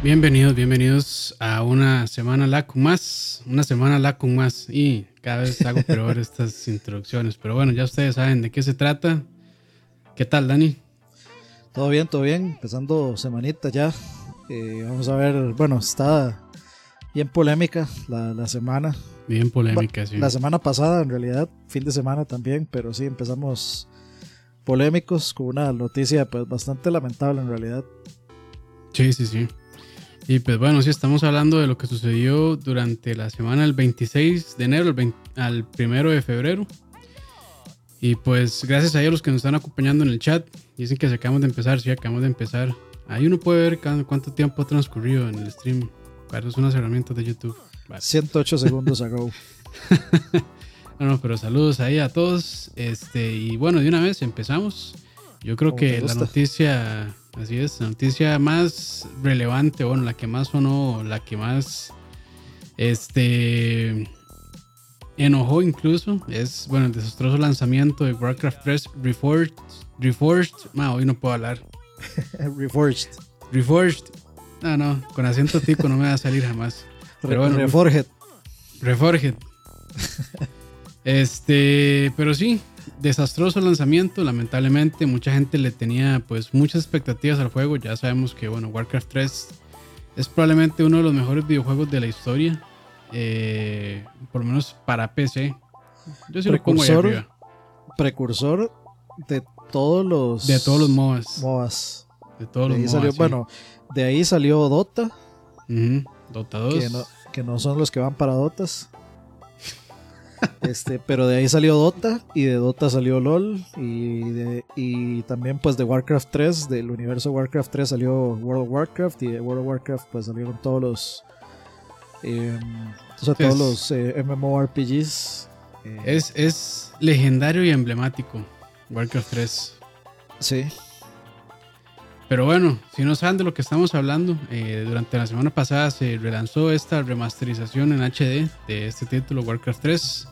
Bienvenidos, bienvenidos a una semana la con más, una semana la con más y cada vez hago peor estas introducciones, pero bueno, ya ustedes saben de qué se trata. ¿Qué tal, Dani? Todo bien, todo bien, empezando semanita ya. Eh, vamos a ver, bueno, está bien polémica la, la semana. Bien polémica, sí. La semana pasada, en realidad, fin de semana también, pero sí empezamos polémicos con una noticia pues bastante lamentable en realidad. Sí, sí, sí. Y pues bueno, sí, estamos hablando de lo que sucedió durante la semana del 26 de enero al, 1 de febrero. Y pues gracias a ellos los que nos están acompañando en el chat. Dicen que se acabamos de empezar, sí, acabamos de empezar. Ahí uno puede ver cuánto tiempo ha transcurrido en el stream. Para eso son las herramientas de YouTube. 108 segundos ago. bueno, pero saludos ahí a todos. Este, y bueno, de una vez empezamos. Yo creo que la noticia Así es, la noticia más relevante, bueno, la que más sonó, la que más este enojó incluso, es bueno, el desastroso lanzamiento de Warcraft 3 Reforged. Reforged, ma, hoy no puedo hablar. Reforged. Reforged. No, no, con acento tico no me va a salir jamás. Pero bueno, Reforged. Reforged. este, pero sí, desastroso lanzamiento, lamentablemente mucha gente le tenía pues muchas expectativas al juego, ya sabemos que bueno, Warcraft 3 es probablemente uno de los mejores videojuegos de la historia, eh, por lo menos para PC. Yo sí precursor, lo pongo Precursor de todos los... De todos los. MOBAs. De todos los MOBAs, Bueno, de ahí salió Dota. Dota 2. Que no, que no son los que van para Dotas. Este, pero de ahí salió Dota y de Dota salió LOL y, y también pues de Warcraft 3, del universo Warcraft 3 salió World of Warcraft y de World of Warcraft pues salieron todos los em, todos los eh, MMORPGs. Eh. Es, es legendario y emblemático Warcraft 3. Sí. Pero bueno, si no saben de lo que estamos hablando, eh, durante la semana pasada se relanzó esta remasterización en HD de este título, Warcraft 3.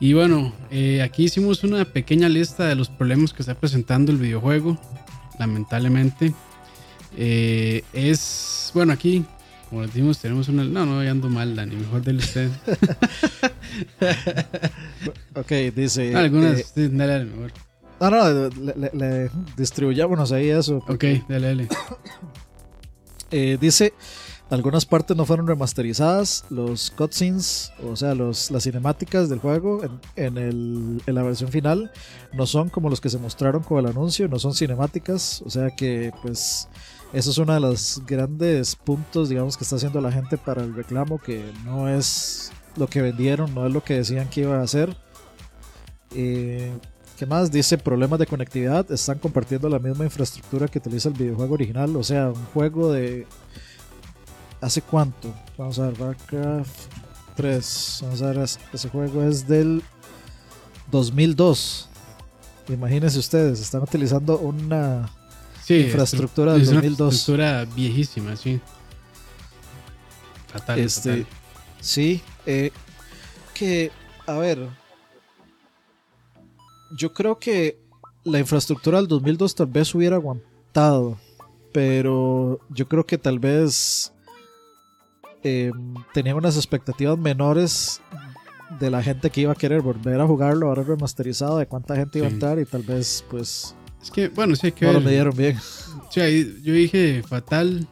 Y bueno, eh, aquí hicimos una pequeña lista de los problemas que está presentando el videojuego, lamentablemente. Eh, es, bueno, aquí, como decimos, tenemos una... No, no, ando mal, Dani, mejor del usted. ok, dice... Algunas, dale, mejor. No, no, le, le, distribuyámonos ahí eso. Ok, dale, dale. Eh, dice, algunas partes no fueron remasterizadas, los cutscenes, o sea, los, las cinemáticas del juego en, el, en la versión final no son como los que se mostraron con el anuncio, no son cinemáticas, o sea que pues eso es uno de los grandes puntos, digamos, que está haciendo la gente para el reclamo, que no es lo que vendieron, no es lo que decían que iba a hacer. Eh, ¿Qué más? Dice problemas de conectividad. Están compartiendo la misma infraestructura que utiliza el videojuego original. O sea, un juego de. ¿Hace cuánto? Vamos a ver, Warcraft 3. Vamos a ver, ese juego es del 2002. Imagínense ustedes, están utilizando una infraestructura del 2002. Una infraestructura viejísima, sí. Fatal. Este, Sí, eh, que, a ver, yo creo que la infraestructura del 2002 tal vez hubiera aguantado, pero yo creo que tal vez eh, tenía unas expectativas menores de la gente que iba a querer volver a jugarlo ahora remasterizado, de cuánta gente iba a entrar y tal vez pues... Es que, bueno, sí, que... No lo dieron bien. Sí, yo dije fatal,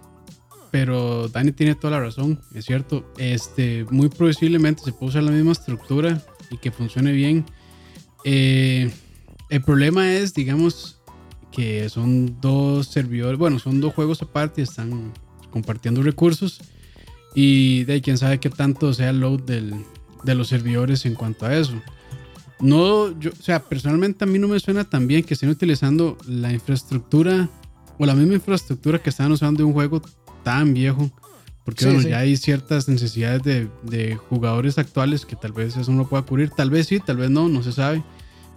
pero Dani tiene toda la razón, es cierto. Este, muy posiblemente se puso la misma estructura y que funcione bien eh, el problema es, digamos, que son dos servidores, bueno, son dos juegos aparte están compartiendo recursos. Y de quién sabe qué tanto sea el load de los servidores en cuanto a eso. No, yo, o sea, personalmente a mí no me suena tan bien que estén utilizando la infraestructura o la misma infraestructura que están usando de un juego tan viejo. Porque bueno, ya hay ciertas necesidades de, jugadores actuales que tal vez eso no pueda cubrir. Tal vez sí, tal vez no, no se sabe.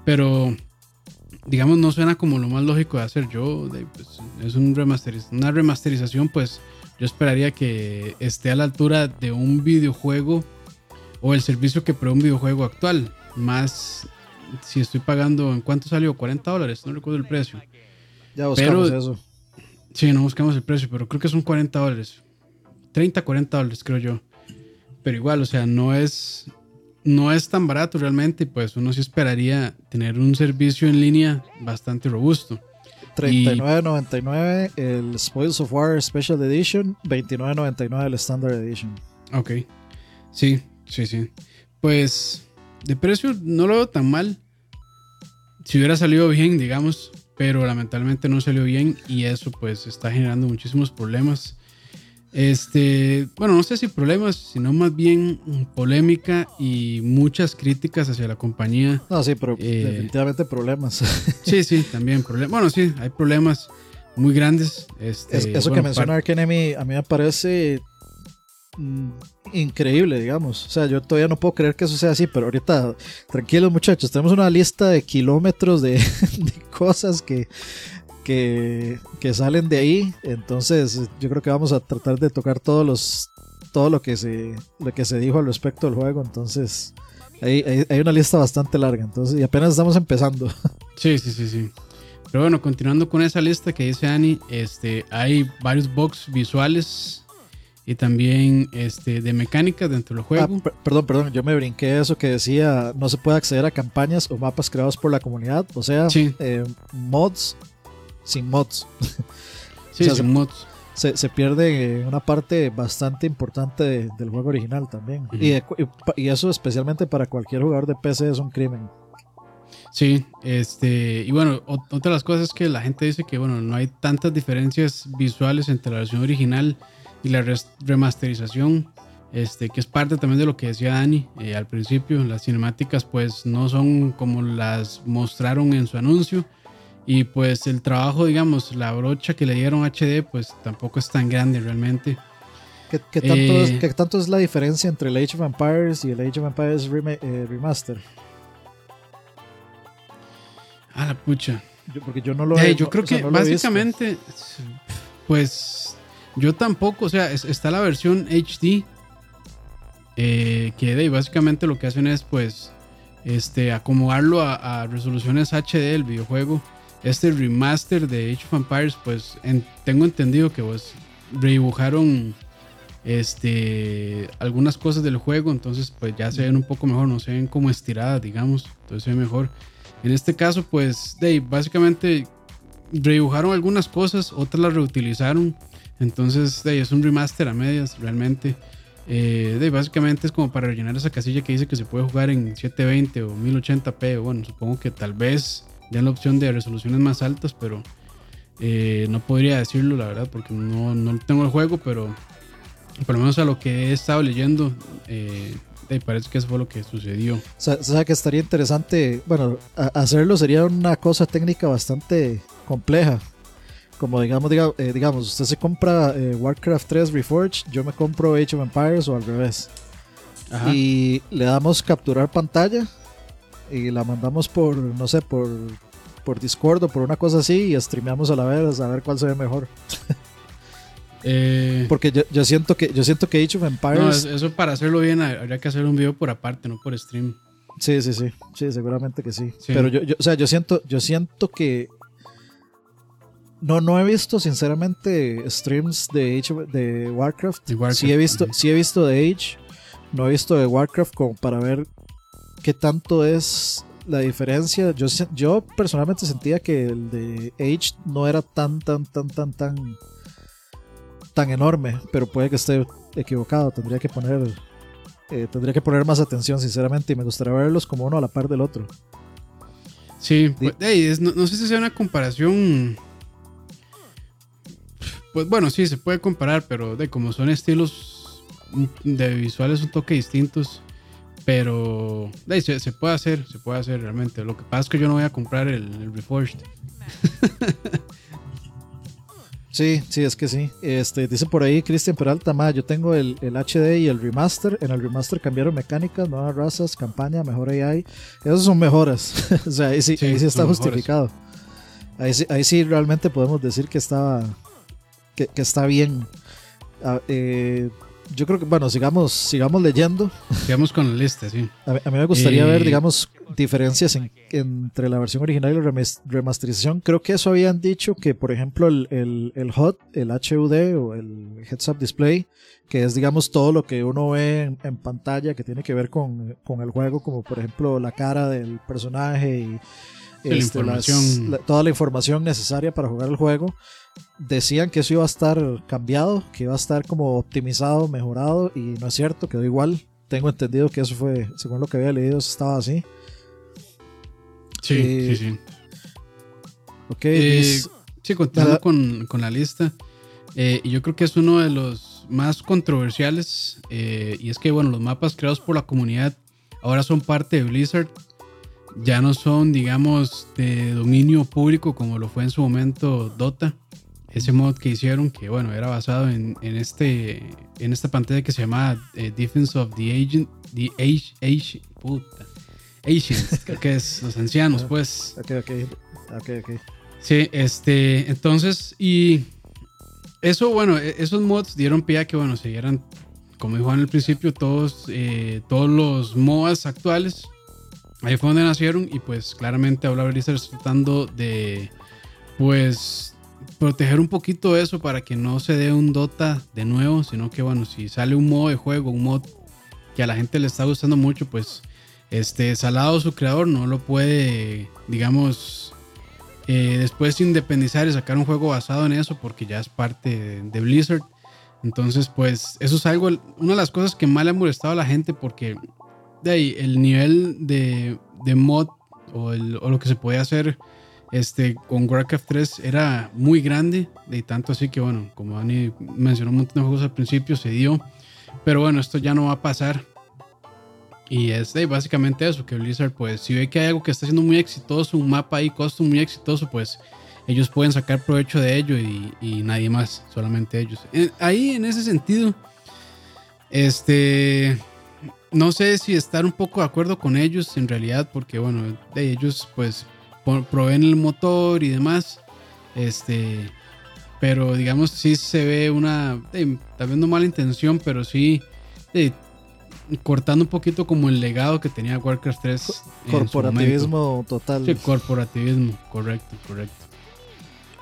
Pero digamos, no suena como lo más lógico de hacer. Yo, pues, es un una remasterización, pues yo esperaría que esté a la altura de un videojuego o el servicio que provee un videojuego actual. Más si estoy pagando, ¿en cuánto salió? 40 dólares, no recuerdo el precio. Ya buscamos eso. Sí, no buscamos el precio, pero creo que son 40 dólares. 30, 40 dólares, creo yo. Pero igual, o sea, no es, no es tan barato realmente. Pues uno sí esperaría tener un servicio en línea bastante robusto. 39.99 el Spoils of War Special Edition, 29.99 el Standard Edition. Ok. Sí, sí, sí. Pues de precio no lo veo tan mal. Si hubiera salido bien, digamos, pero lamentablemente no salió bien y eso pues está generando muchísimos problemas. Este, bueno, no sé si problemas, sino más bien polémica y muchas críticas hacia la compañía. No, sí, pero eh, definitivamente problemas. Sí, sí, también problemas. Bueno, sí, hay problemas muy grandes. Este, eso que menciona Ark Enemy a mí me parece mm, increíble, digamos. O sea, yo todavía no puedo creer que eso sea así, pero ahorita, tranquilos muchachos, tenemos una lista de kilómetros de cosas que que, salen de ahí. Entonces, yo creo que vamos a tratar de tocar todos los todo lo que se lo que se dijo al respecto del juego. Entonces, hay, hay, una lista bastante larga. Entonces, y apenas estamos empezando. Sí, sí, sí, sí. Pero bueno, continuando con esa lista que dice Ani, este, hay varios bugs visuales y también este, de mecánica dentro del juego. Ah, perdón, perdón, yo me brinqué eso que decía no se puede acceder a campañas o mapas creados por la comunidad, o sea, eh, mods sin mods. Sí, sin mods. Se, pierde una parte bastante importante del juego original también. y, y, eso especialmente para cualquier jugador de PC es un crimen. Sí, este, y bueno, otra de las cosas es que la gente dice que bueno, no hay tantas diferencias visuales entre la versión original y la remasterización, este, que es parte también de lo que decía Dani eh, al principio, las cinemáticas pues no son como las mostraron en su anuncio, y pues el trabajo, digamos, la brocha que le dieron HD, pues tampoco es tan grande realmente. ¿Qué, tanto, es, eh, ¿qué tanto, es, la diferencia entre el Age of Empires y el Age of Empires eh, Remaster? Ah, la pucha. porque yo no lo he Yo creo que básicamente, pues yo tampoco, o sea, está la versión HD, eh, que de, básicamente lo que hacen es pues este, acomodarlo a, a resoluciones HD del videojuego este remaster de Age of Empires, pues tengo entendido que pues redibujaron este, algunas cosas del juego, entonces pues ya se ven un poco mejor, no se ven como estiradas, digamos, entonces se ve mejor. En este caso, pues de, básicamente redibujaron algunas cosas, otras las reutilizaron, entonces de, es un remaster a medias realmente. Eh, básicamente es como para rellenar esa casilla que dice que se puede jugar en 720 o 1080p. Bueno, supongo que tal vez la opción de resoluciones más altas, pero eh, no podría decirlo, la verdad, porque no, no tengo el juego, pero por lo menos a lo que he estado leyendo, eh, parece que eso fue lo que sucedió. O sea, que estaría interesante, bueno, hacerlo sería una cosa técnica bastante compleja. Como digamos, eh, digamos, usted se compra Warcraft 3 Reforged, yo me compro Age of Empires o al revés. Y le damos capturar pantalla y la mandamos por, no sé, por, por Discord o por una cosa así y streameamos a la vez a ver cuál se ve mejor. Eh, Porque yo, siento que yo siento que Age of Empires. eso para hacerlo bien habría que hacer un video por aparte, no por stream. Sí, sí, sí. Sí, seguramente que sí. Pero yo, o sea, yo siento, yo siento que. No, no he visto, sinceramente, streams de Age de Warcraft. Sí he visto, sí he visto de Age. No he visto de Warcraft como para ver qué tanto es la diferencia. Yo, yo personalmente sentía que el de Age no era tan, tan, tan, tan, tan, tan enorme, pero puede que esté equivocado. Tendría que poner, eh, tendría que poner más atención, sinceramente, y me gustaría verlos como uno a la par del otro. Sí, pues, no, sé si sea una comparación. Pues bueno, sí, se puede comparar, pero de como son estilos de visuales un toque distintos. Pero se, puede hacer, se puede hacer realmente. Lo que pasa es que yo no voy a comprar el, Reforged. Sí, sí, es que sí. Este, dice por ahí Cristian Peralta, ma, yo tengo el, HD y el remaster. En el remaster cambiaron mecánicas, nuevas razas, campaña, mejor AI. Esas son mejoras. o sea, ahí sí, ahí sí está justificado. Ahí sí, ahí sí realmente podemos decir que estaba que, está bien. Ah, eh, yo creo que, bueno, sigamos, sigamos leyendo. Sigamos con la lista, sí. A, mí me gustaría ver, digamos, diferencias en- entre la versión original y la remas- remasterización. Creo que eso habían dicho que, por ejemplo, el, el, el HUD, el HUD o el Heads Up Display, que es, digamos, todo lo que uno ve en, en pantalla que tiene que ver con, con el juego, como por ejemplo la cara del personaje y la este, las- información. la- toda la información necesaria para jugar el juego. Decían que eso iba a estar cambiado, que iba a estar como optimizado, mejorado, y no es cierto, quedó igual. Tengo entendido que eso fue, según lo que había leído, eso estaba así. Sí, Eh, sí, sí. Ok, Eh, sí, continuando con, con la lista. eh, y yo creo que es uno de los más controversiales. eh, y es que, bueno, los mapas creados por la comunidad ahora son parte de Blizzard. Ya no son, digamos, de dominio público como lo fue en su momento Dota. Ese mod que hicieron, que bueno, era basado en, en este, en esta pantalla que se llamaba eh, Defense of the Agent, the Age, Age, puta, creo que es los ancianos, pues. ok, ok, ok, ok. Sí, este, entonces, y eso, bueno, e- esos mods dieron pie a que, bueno, siguieran, como dijo en el principio, todos, eh, todos los MOAs actuales. Ahí fue donde nacieron y pues claramente ahora Blizzard está tratando de, pues, proteger un poquito eso para que no se dé un Dota de nuevo, sino que, bueno, si sale un modo de juego, un mod que a la gente le está gustando mucho, pues, este, Salado, su creador, no lo puede, digamos, eh, después independizar y sacar un juego basado en eso porque ya es parte de, Blizzard. Entonces, pues eso es algo, una de las cosas que más le ha molestado a la gente porque de ahí el nivel de, de mod o, lo que se podía hacer este, con Warcraft 3 era muy grande, de tanto así que bueno, como Dani mencionó un montón de juegos al principio, se dio. Pero bueno, esto ya no va a pasar. Y es básicamente eso, que Blizzard, pues, si ve que hay algo que está siendo muy exitoso, un mapa ahí, costo muy exitoso, pues ellos pueden sacar provecho de ello y, y nadie más, solamente ellos. Eh, ahí, en ese sentido, este, no sé si estar un poco de acuerdo con ellos en realidad, porque bueno, de ellos, pues, proveen el motor y demás, este, pero digamos, sí se ve una, de, tal vez no mala intención, pero sí, cortando un poquito como el legado que tenía Warcraft 3. en su momento. Corporativismo total. Sí, corporativismo, correcto, correcto.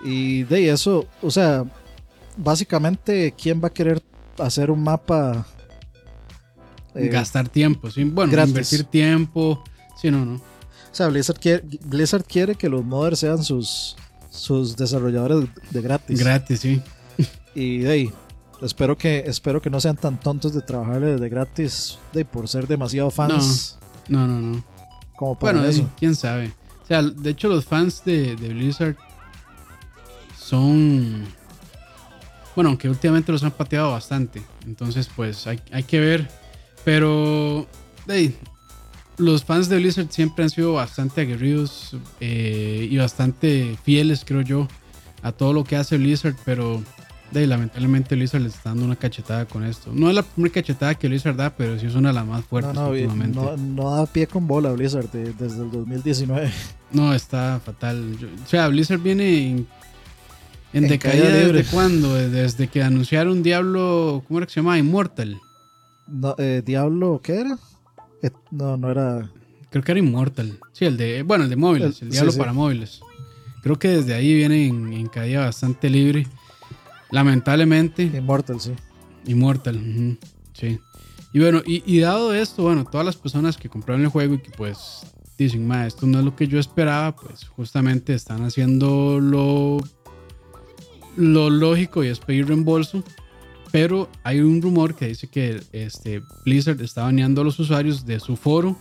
Y de eso, o sea, básicamente, ¿quién va a querer hacer un mapa? eh, Gastar tiempo, sí. Bueno, gratis. invertir tiempo. Sí, no, no. O sea, Blizzard quiere, Blizzard quiere que los modders sean sus, sus desarrolladores de gratis. Gratis, sí. y de ahí, espero que, espero que no sean tan tontos de trabajarle de gratis de, por ser demasiado fans No, no, no. como para Bueno, eso. quién sabe. O sea, de hecho, los fans de, de Blizzard son. Bueno, aunque últimamente los han pateado bastante. Entonces, pues hay, hay que ver. Pero. hey, los fans de Blizzard siempre han sido bastante aguerridos eh, y bastante fieles, creo yo, a todo lo que hace Blizzard. Pero hey, lamentablemente Blizzard les está dando una cachetada con esto. No es la primera cachetada que Blizzard da, pero sí es una de las más No, fuertes no, y últimamente. no, no da pie con bola Blizzard de- desde el 2019. No, está fatal. Yo- o sea, Blizzard viene en, en decaída desde cuándo? Desde que anunciaron Diablo, ¿cómo era que se llama? Immortal. No, eh, Diablo, ¿qué era? No, no era. Creo que era Immortal. Sí, el de, bueno, el de móviles, El- el, Diablo sí, sí. para móviles. Creo que desde ahí viene en, en caída bastante libre. Lamentablemente, Immortal, sí. Immortal. sí. Y bueno, y, y dado esto, bueno, todas las personas que compraron el juego y que pues dicen, ma, esto no es lo que yo esperaba, pues justamente están haciendo lo, lo lógico y es pedir reembolso. Pero hay un rumor que dice que este, Blizzard está baneando a los usuarios de su foro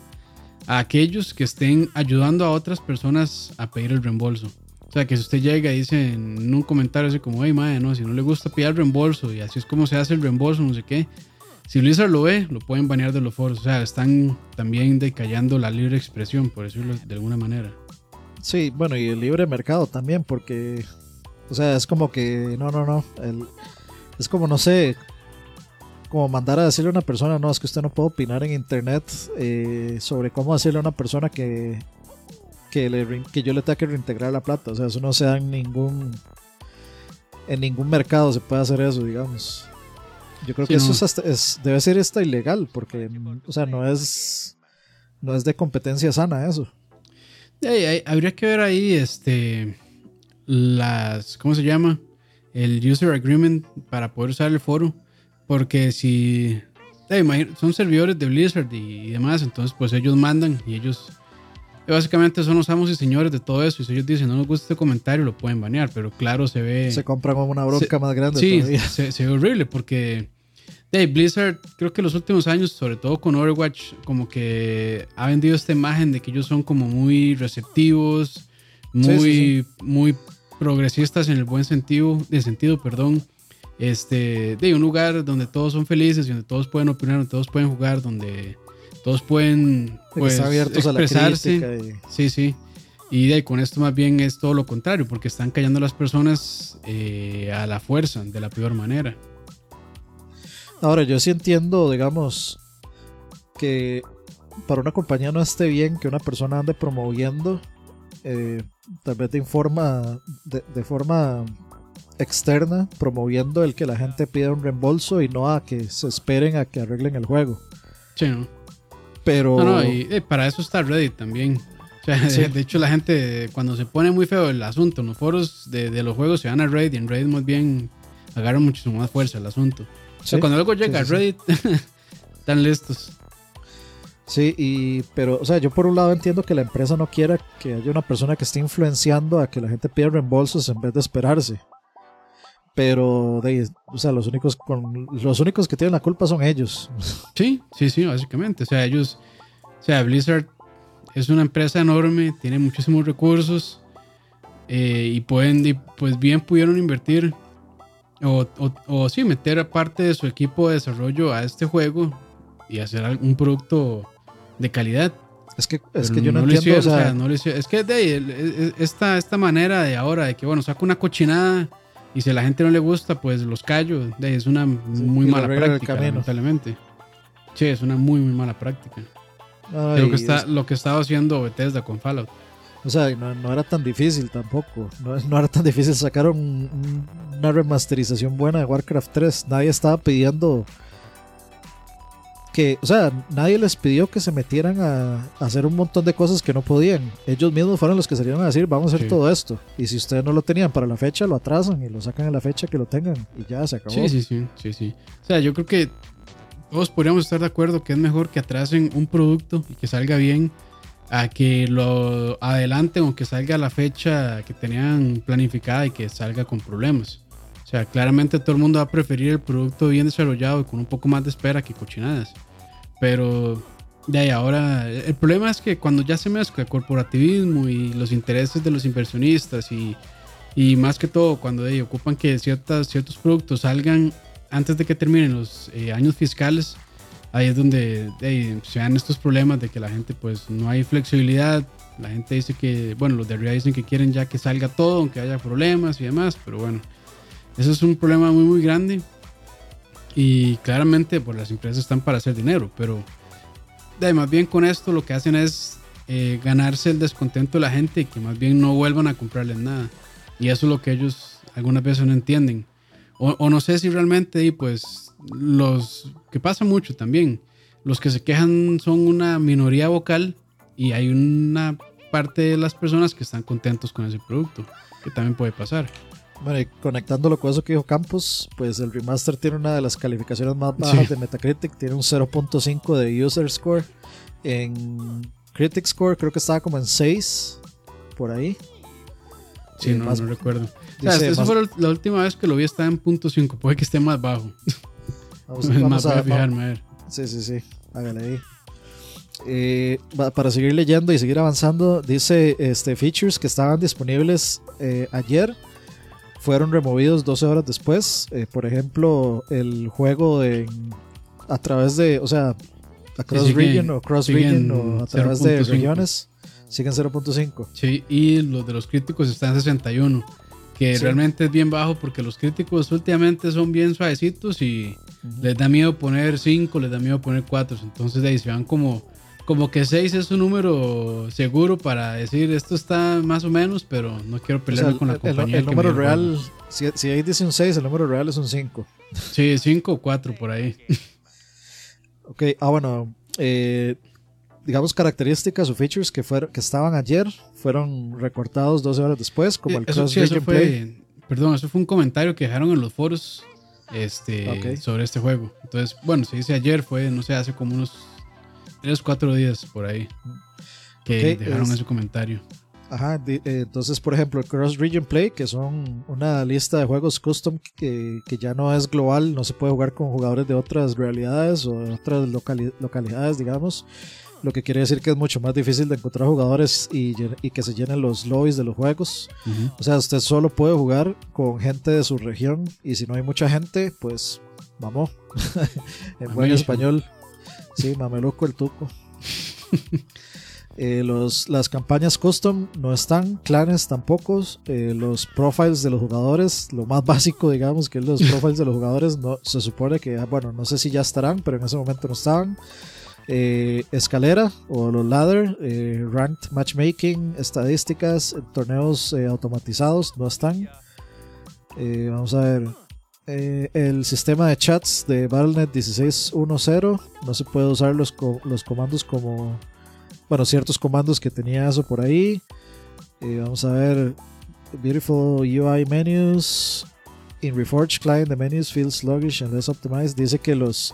a aquellos que estén ayudando a otras personas a pedir el reembolso. O sea, que si usted llega y dice en un comentario así como, hey, madre, no, si no le gusta pedir el reembolso y así es como se hace el reembolso, no sé qué. Si Blizzard lo ve, lo pueden banear de los foros. O sea, están también decayendo la libre expresión, por decirlo de alguna manera. Sí, bueno, y el libre mercado también, porque. O sea, es como que. No, no, no. el- es como, no sé. Como mandar a decirle a una persona, no, es que usted no puede opinar en internet eh, sobre cómo decirle a una persona que. Que, le, que yo le tenga que reintegrar la plata. O sea, eso no se da en ningún. En ningún mercado se puede hacer eso, digamos. Yo creo Sí, que eso no. es hasta- es- debe ser esta ilegal, porque, o sea, no es. no es de competencia sana eso. habría que ver ahí este las ¿cómo se llama? El user agreement para poder usar el foro porque si son servidores de Blizzard y demás, entonces pues ellos mandan y ellos básicamente son los amos y señores de todo eso. Y si ellos dicen no nos gusta este comentario, lo pueden banear, pero claro, se ve. Se compran una bronca más grande. Sí, se, ve horrible porque de Blizzard, creo que los últimos años, sobre todo con Overwatch, como que ha vendido esta imagen de que ellos son como muy receptivos, muy, muy progresistas en el buen sentido, de sentido, perdón este, de un lugar donde todos son felices, donde todos pueden opinar, donde todos pueden jugar, donde todos pueden pues, abiertos expresarse. A la Sí, sí. Y de, con esto más bien es todo lo contrario, porque están callando a las personas eh, a la fuerza, de la peor manera. Ahora, yo sí entiendo, digamos, que para una compañía no esté bien que una persona ande promoviendo, eh, tal vez de, informa, de forma externa promoviendo el que la gente pida un reembolso y no a que se esperen a que arreglen el juego. Sí, ¿no? Pero... No, no, y para eso está Reddit también. O sea, de hecho la gente cuando se pone muy feo el asunto, en los foros de, los juegos se van a Reddit y en Reddit más bien agarran muchísimo más fuerza el asunto. O sea, cuando algo llega a Reddit, están listos. Sí, y, pero, o sea, yo por un lado entiendo que la empresa no quiera que haya una persona que esté influenciando a que la gente pida reembolsos en vez de esperarse. Pero, de, o sea, los únicos, con, los únicos que tienen la culpa son ellos. Sí, sí, sí, básicamente. O sea, ellos, o sea, Blizzard es una empresa enorme, tiene muchísimos recursos eh, y pueden, pues bien pudieron invertir o, o, sí, meter parte de su equipo de desarrollo a este juego y hacer un producto de calidad. Es que, es que yo no, entiendo. o sea, no es que de, esta, esta manera de ahora, de que bueno, saco una cochinada y si a la gente no le gusta, pues los callo. Es una muy mala práctica, lamentablemente. Sí, es una muy, muy mala práctica. lo, que está, lo que estaba haciendo Bethesda con Fallout. O sea, no, era tan difícil tampoco. No, era tan difícil sacar una remasterización buena de Warcraft 3. Nadie estaba pidiendo que, o sea, nadie les pidió que se metieran a, hacer un montón de cosas que no podían. Ellos mismos fueron los que salieron a decir, vamos a hacer todo esto. Y si ustedes no lo tenían para la fecha, lo atrasan y lo sacan a la fecha que lo tengan. Y ya se acabó. Sí, sí, sí, sí, sí. O sea, yo creo que todos podríamos estar de acuerdo que es mejor que atrasen un producto y que salga bien a que lo adelanten o que salga a la fecha que tenían planificada y que salga con problemas. O sea, claramente todo el mundo va a preferir el producto bien desarrollado y con un poco más de espera que cochinadas. Pero de ahí ahora, el problema es que cuando ya se mezcla el corporativismo y los intereses de los inversionistas y, y más que todo cuando de ocupan que ciertas, ciertos productos salgan antes de que terminen los eh, años fiscales, ahí es donde se dan estos problemas de que la gente pues no hay flexibilidad. La gente dice que, bueno, los de arriba dicen que quieren ya que salga todo, aunque haya problemas y demás, pero bueno, eso es un problema muy, muy grande. Y claramente, pues las empresas están para hacer dinero, pero más bien con esto lo que hacen es eh, ganarse el descontento de la gente que más bien no vuelvan a comprarles nada. Y eso es lo que ellos algunas veces no entienden. O, no sé si realmente, y pues los que pasa mucho también, los que se quejan son una minoría vocal y hay una parte de las personas que están contentos con ese producto, que también puede pasar. Bueno, y conectándolo con eso que dijo Campos, pues el remaster tiene una de las calificaciones más bajas de Metacritic, tiene un 0.5 de user score. En Critic Score creo que estaba como en 6, por ahí. Sí, no, no recuerdo. esa fue la última vez que lo vi, estaba en .5, puede que esté más bajo. Vamos, a, fijarme, a ver. Sí, sí, sí, hágale ahí. Eh, para seguir leyendo y seguir avanzando, dice este, features que estaban disponibles eh, ayer fueron removidos 12 horas después. Eh, por ejemplo, el juego de, a través de, o sea, across region o cross region o a través de regiones siguen 0.5. Sí, y los de los críticos están en 61, que realmente es bien bajo porque los críticos últimamente son bien suavecitos y les da miedo poner 5, les da miedo poner 4, entonces de ahí se van como como que 6 es un número seguro para decir esto está más o menos, pero no quiero pelearme con la compañía. El, número real, si, si, ahí dice un 6, el número real es un 5. Sí, 5 o 4 por ahí. ok, ah, bueno. Eh, digamos, características o features que, fueron, que estaban ayer fueron recortados 12 horas después, como el Eso, sí, eso fue, play. perdón, eso fue un comentario que dejaron en los foros este, sobre este juego. Entonces, bueno, se dice ayer, fue, no sé, hace como unos 3, 4 días por ahí que dejaron es- ese comentario. Ajá, eh, entonces, por ejemplo, el Cross Region Play, que son una lista de juegos custom que, que ya no es global, no se puede jugar con jugadores de otras realidades o de otras locali- localidades, digamos. Lo que quiere decir que es mucho más difícil de encontrar jugadores y, que se llenen los lobbies de los juegos. O sea, usted solo puede jugar con gente de su región y si no hay mucha gente, pues vamos. en buen español. Sí, mameluco el tuco. Eh, los, las campañas custom no están, clanes tampoco. eh, los profiles de los jugadores, lo más básico, digamos, que es los profiles de los jugadores, no, se supone que, ah, bueno, no sé si ya estarán, pero en ese momento no estaban. Eh, escalera o los ladder, eh, ranked matchmaking, estadísticas, torneos automatizados no están. Vamos a ver. Eh, el sistema de chats de Battle.net 16.1.0 no se puede usar los, co- los comandos como. Bueno, ciertos comandos que tenía eso por ahí. Eh, vamos a ver. Beautiful UI menus. In Reforged Client, the menus feel sluggish and less optimized. Dice que los.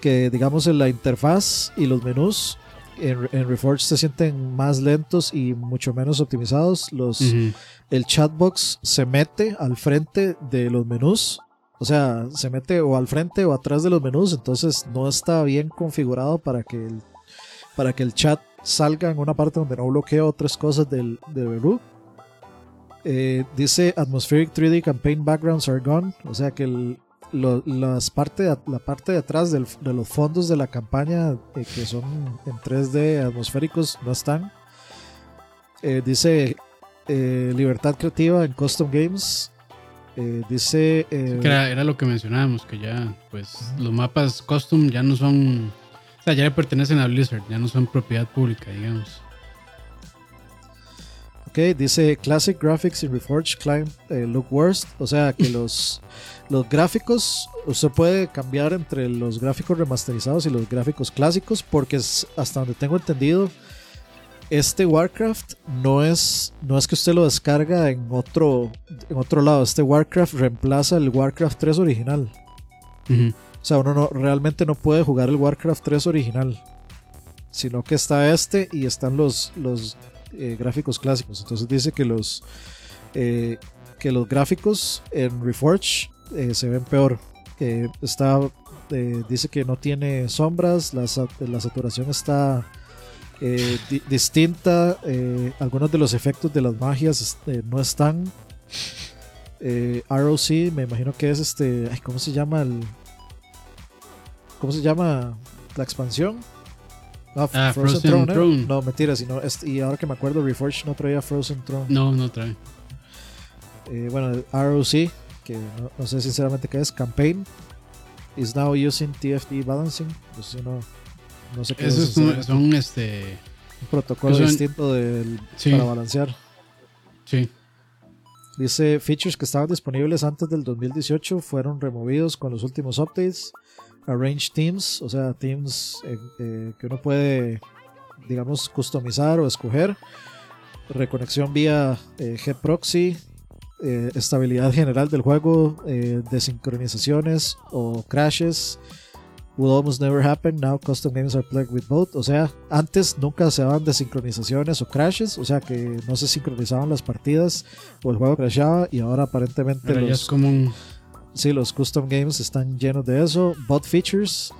Que digamos en la interfaz y los menús en, en Reforged se sienten más lentos y mucho menos optimizados. Los, Ujú. el chatbox se mete al frente de los menús. O sea, se mete o al frente o atrás de los menús. Entonces no está bien configurado para que el, para que el chat salga en una parte donde no bloquea otras cosas del, del. Eh, dice Atmospheric 3D Campaign Backgrounds are gone. O sea que las parte la parte de atrás de los fondos de la campaña eh, que son en 3D atmosféricos no están. Eh, dice eh, libertad creativa en custom games. Eh, dice eh, era, era lo que mencionábamos, que ya, pues, los mapas custom ya no son. O sea, ya le pertenecen a Blizzard, ya no son propiedad pública, digamos. Ok, dice Classic Graphics in Reforged Climb eh, Look Worst. O sea que los, los gráficos, usted puede cambiar entre los gráficos remasterizados y los gráficos clásicos, porque es- hasta donde tengo entendido, este Warcraft no es, no es que usted lo descarga en otro, en otro lado. Este Warcraft reemplaza el Warcraft 3 original. O sea, uno no, realmente no puede jugar el Warcraft 3 original. Sino que está este y están los, los eh, gráficos clásicos. Entonces dice que los, eh, que los gráficos en Reforge eh, se ven peor. Que está, dice que no tiene sombras, la saturación está eh, di- distinta. eh, algunos de los efectos de las magias eh, no están. Eh, ROC, me imagino que es este. ay, ¿Cómo se llama el.? ¿Cómo se llama la expansión? Ah, Ah, Frozen, Frozen Throne. Throne. No, mentira, sino este- y ahora que me acuerdo, Reforged no traía Frozen Throne. No, no trae. Bueno, ROC, que no, no sé sinceramente qué es, Campaign, is now using TFT balancing. Pues sí, no, no sé qué es. Esos son, sinceramente. son, este. un protocolo son- distinto del, Sí. para balancear. Sí. Dice features que estaban disponibles antes del 2018 fueron removidos con los últimos updates. Arrange teams, o sea, teams eh, eh, que uno puede, digamos, customizar o escoger. Reconexión vía eh, gproxy. eh, estabilidad general del juego. Desincronizaciones o crashes. Would almost never happen. Now custom games are plagued with both. O sea, antes nunca se daban desincronizaciones o crashes. O sea que no se sincronizaban las partidas o el juego crashaba. Y ahora aparentemente ya los, es como un. sí, los custom games están llenos de eso. Bot features.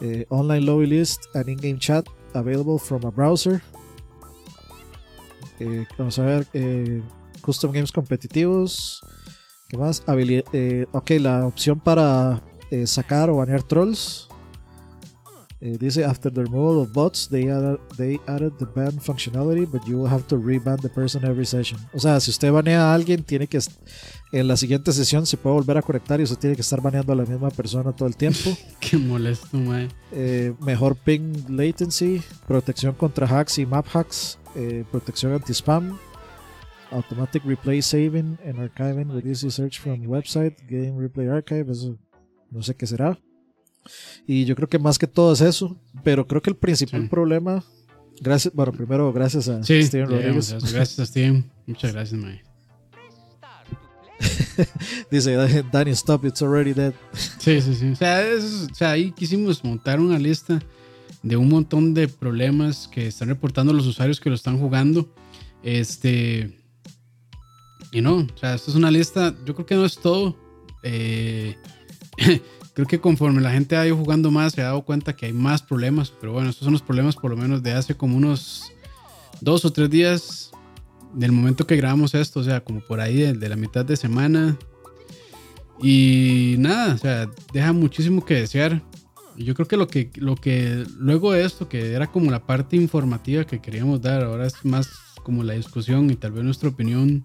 eh, online lobby list and in-game chat available from a browser. Eh, vamos a ver. eh, custom games competitivos. ¿Qué más? Habili- ok, la opción para eh, sacar o banear trolls. Eh, dice after the removal of bots, they added, they added the ban functionality, but you will have to reban the person every session. O sea, si usted banea a alguien, tiene que en la siguiente sesión se puede volver a conectar y usted tiene que estar baneando a la misma persona todo el tiempo. Qué molesto, mae. Eh, mejor ping latency, protección contra hacks y map hacks, eh, protección anti-spam, automatic replay saving and archiving with easy search from website, game replay archive, eso no sé qué será. Y yo creo que más que todo es eso, pero creo que el principal Sí. problema, gracias, bueno, primero gracias a Sí, Steven Rodríguez, gracias a Steven. Muchas gracias, mae. dice, Danny, stop, it's already dead. Sí, sí, sí. O sea, es- o sea, ahí quisimos montar una lista de un montón de problemas que están reportando los usuarios que lo están jugando. Este. Y no, o sea, esto es una lista. Yo creo que no es todo. Eh, creo que conforme la gente ha ido jugando más, se ha dado cuenta que hay más problemas. Pero bueno, estos son los problemas por lo menos de hace como unos dos o tres días del momento que grabamos esto. O sea, como por ahí de, de la mitad de semana. Y nada, o sea, deja muchísimo que desear. Yo creo que lo que lo que luego de esto, que era como la parte informativa que queríamos dar, ahora es más como la discusión y tal vez nuestra opinión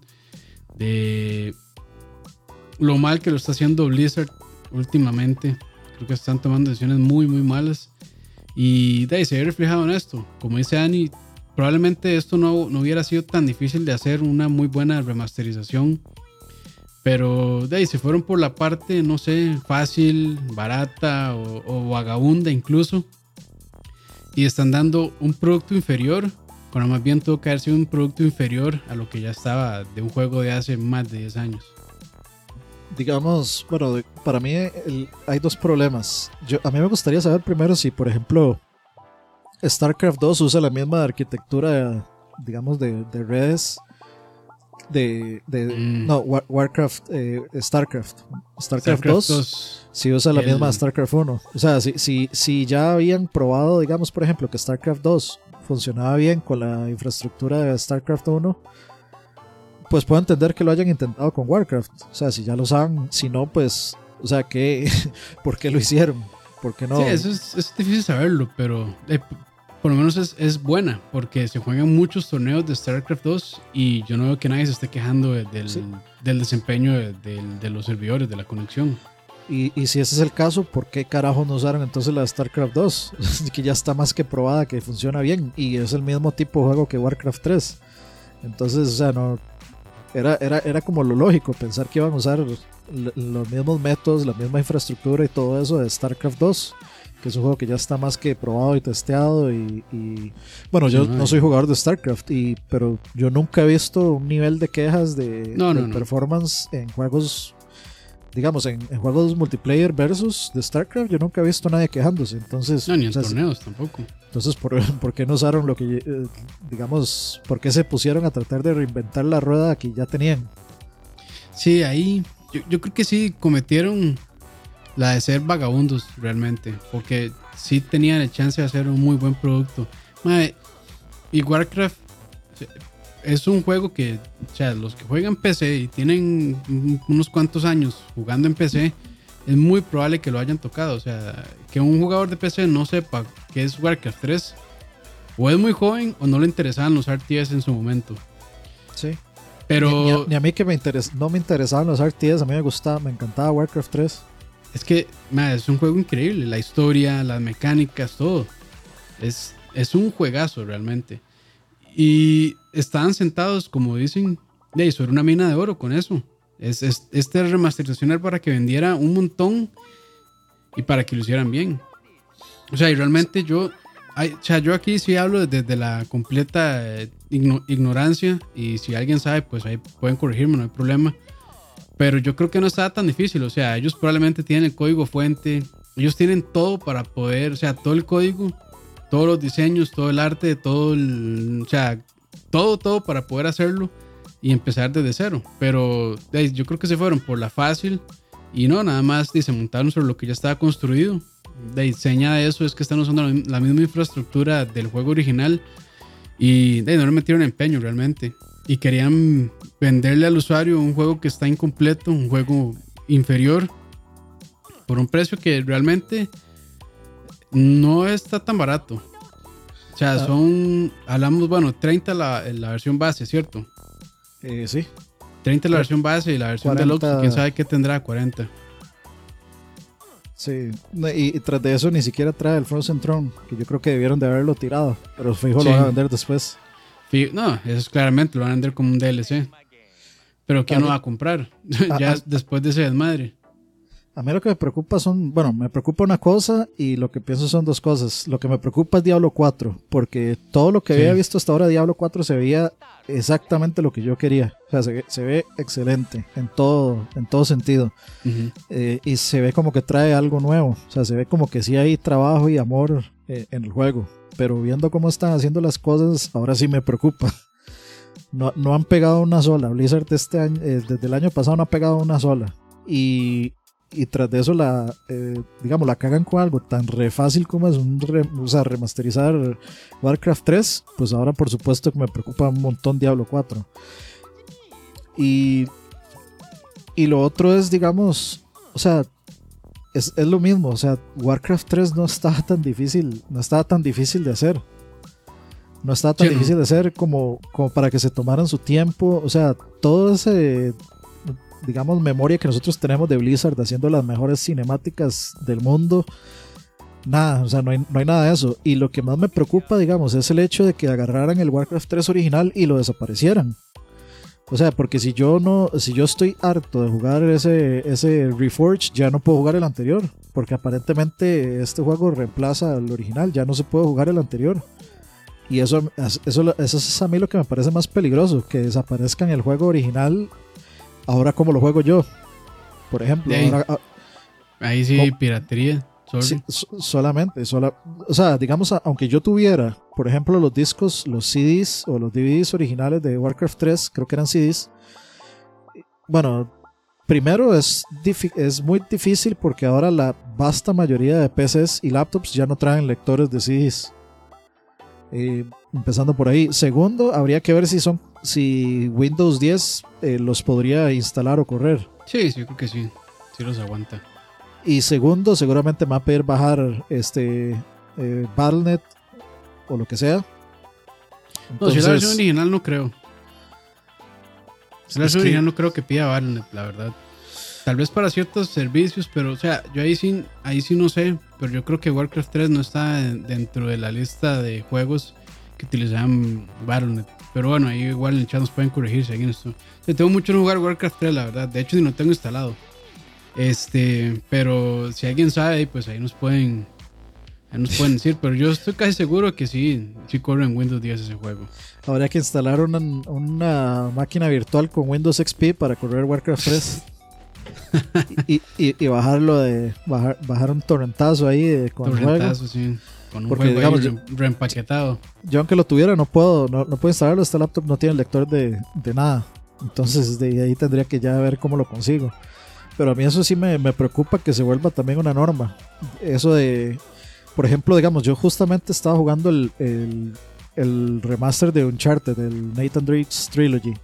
de lo mal que lo está haciendo Blizzard últimamente. Creo que están tomando decisiones muy, muy malas. Y de ahí se ve reflejado en esto. Como dice Ani, probablemente esto no, no hubiera sido tan difícil de hacer una muy buena remasterización. Pero de ahí se fueron por la parte, no sé, fácil, barata o, o vagabunda incluso. Y están dando un producto inferior. Cuando más bien tuvo que haber sido un producto inferior a lo que ya estaba de un juego de hace más de 10 años. Digamos, bueno, de- para mí el- hay dos problemas. Yo, a mí me gustaría saber primero si, por ejemplo, StarCraft 2 usa la misma arquitectura, digamos, de, de redes de, de- Mm. no, War- Warcraft, eh, StarCraft. StarCraft, StarCraft 2, 2. si usa la el- misma StarCraft 1. O sea, si, si, si ya habían probado, digamos, por ejemplo, que StarCraft 2 funcionaba bien con la infraestructura de StarCraft 1, pues puedo entender que lo hayan intentado con Warcraft. O sea, si ya lo saben, si no, pues, o sea, ¿qué, ¿por qué lo hicieron? ¿Por qué no? Sí, eso es, es difícil saberlo, pero eh, por lo menos es, es buena, porque se juegan muchos torneos de StarCraft 2 y yo no veo que nadie se esté quejando de- del, Sí. del desempeño de, del- de los servidores, de la conexión. Y, y si ese es el caso, ¿por qué carajo no usaron entonces la StarCraft 2? que ya está más que probada que funciona bien y es el mismo tipo de juego que Warcraft 3. Entonces, o sea, no. Era, era, era como lo lógico pensar que iban a usar los mismos métodos, la misma infraestructura y todo eso de StarCraft 2, que es un juego que ya está más que probado y testeado. Y, y- bueno, yo no soy jugador de StarCraft, y, pero yo nunca he visto un nivel de quejas de, No, no, de no. performance en juegos digamos, en, en juegos multiplayer versus de StarCraft, yo nunca he visto a nadie quejándose. Entonces, No, ni en o sea, torneos tampoco. entonces ¿por, por qué no usaron lo que, eh, digamos, por qué se pusieron a tratar de reinventar la rueda que ya tenían? Sí, ahí yo, yo creo que sí cometieron la de ser vagabundos realmente, porque sí tenían el chance de hacer un muy buen producto. Mae, y Warcraft es un juego que, o sea, los que juegan PC y tienen un- unos cuantos años jugando en PC, es muy probable que lo hayan tocado. O sea, que un jugador de PC no sepa qué es Warcraft 3, o es muy joven o no le interesaban los RTS en su momento. Sí. Pero Ni, ni a, ni a mí que me interes, no me interesaban los RTS, a mí me gustaba, me encantaba Warcraft 3. Es que, es un juego increíble. La historia, las mecánicas, todo. Es, es un juegazo realmente. Y estaban sentados, como dicen, de sobre una mina de oro con eso. Es, es, este remasterización era para que vendiera un montón y para que lo hicieran bien. O sea, y realmente yo, ay, o sea, yo aquí sí hablo desde la completa eh, igno- ignorancia. Y si alguien sabe, pues ahí pueden corregirme, no hay problema. Pero yo creo que no estaba tan difícil. O sea, ellos probablemente tienen el código fuente. Ellos tienen todo para poder, o sea, todo el código, todos los diseños, todo el arte, todo el, o sea, todo, todo para poder hacerlo y empezar desde cero. Pero ahí, yo creo que se fueron por la fácil y no, nada más y se montaron sobre lo que ya estaba construido. De seña de eso es que están usando la, misma infraestructura del juego original y de no le metieron empeño realmente. Y querían venderle al usuario un juego que está incompleto, un juego inferior, por un precio que realmente no está tan barato. O sea, Ah. son, hablamos, bueno, 30 la, la versión base, ¿cierto? Eh, sí. 30 la versión base y la versión 40. deluxe, quién sabe qué tendrá, 40. Sí, No, y, y tras de eso ni siquiera trae el Frozen Throne, que yo creo que debieron de haberlo tirado, pero fijo Sí. lo van a vender después. No, eso es claramente lo van a vender como un DLC. Pero ¿quién A lo mí- va a comprar? A- ya a- después de ese desmadre. A mí lo que me preocupa son, bueno, me preocupa una cosa y lo que pienso son dos cosas. Lo que me preocupa es Diablo 4, porque todo lo que había visto hasta ahora Diablo 4 se veía exactamente lo que yo quería. O sea, se, ve excelente en todo, en todo sentido. Eh, y se ve como que trae algo nuevo. O sea, se ve como que sí hay trabajo y amor eh, en el juego. Pero viendo cómo están haciendo las cosas, ahora sí me preocupa. No, no han pegado una sola. Blizzard este año, eh, desde el año pasado no ha pegado una sola. Y, y tras de eso la, eh, digamos, la cagan con algo tan re fácil como es un o sea, remasterizar Warcraft 3, pues ahora por supuesto que me preocupa un montón Diablo 4. Y, y lo otro es, digamos, o sea, es, es, lo mismo, o sea, Warcraft 3 no estaba tan difícil, no estaba tan difícil de hacer. No estaba tan difícil de hacer como, como para que se tomaran su tiempo. O sea, todo ese digamos, memoria que nosotros tenemos de Blizzard haciendo las mejores cinemáticas del mundo. Nada, o sea, no hay, no hay nada de eso. Y lo que más me preocupa, digamos, es el hecho de que agarraran el Warcraft 3 original y lo desaparecieran. O sea, porque si yo no, si yo estoy harto de jugar ese, ese Reforged, ya no puedo jugar el anterior. Porque aparentemente este juego reemplaza al original, ya no se puede jugar el anterior. Y eso, eso, eso es a mí lo que me parece más peligroso, que desaparezcan el juego original ahora cómo lo juego yo. Por ejemplo, ahí, sí, piratería. solamente, o sea, digamos, aunque yo tuviera, por ejemplo, los discos, los CDs o los DVDs originales de Warcraft 3, creo que eran CDs. Bueno, primero es, es muy difícil porque ahora la vasta mayoría de PCs y laptops ya no traen lectores de CDs. Eh, empezando por ahí. Segundo, habría que ver si son si Windows 10 eh, los podría instalar o correr. Sí, sí, creo que sí. Sí los aguanta. Y segundo, seguramente me va a pedir bajar este eh, Battle.net o lo que sea. no, si la versión original no creo. Si la versión original no creo que pida Battle.net, la verdad. Tal vez para ciertos servicios, pero o sea, yo ahí sí, ahí sí no sé. Pero yo creo que Warcraft 3 no está dentro de la lista de juegos que utilizan Battle.net. Pero bueno, ahí igual en el chat nos pueden corregir si alguien esto. Yo tengo mucho en jugar Warcraft 3, la verdad. De hecho, ni lo tengo instalado. Este, pero si alguien sabe, pues ahí nos pueden, ahí nos pueden decir. Pero yo estoy casi seguro que sí, sí corre en Windows 10 ese juego. Habría que instalar una, una máquina virtual con Windows XP para correr Warcraft 3. y, y, bajarlo de bajar, bajar un torrentazo ahí de, con torrentazo, el juego. Sí. Con un Porque, digamos, reempaquetado. Yo aunque lo tuviera no puedo, no, no puedo instalarlo, este laptop no tiene lector de, de nada. Entonces de ahí tendría que ya ver cómo lo consigo. Pero a mí eso sí me, me, preocupa que se vuelva también una norma. Eso de, por ejemplo, digamos, yo justamente estaba jugando el, el, el remaster de Uncharted, del Nathan Drake's Trilogy.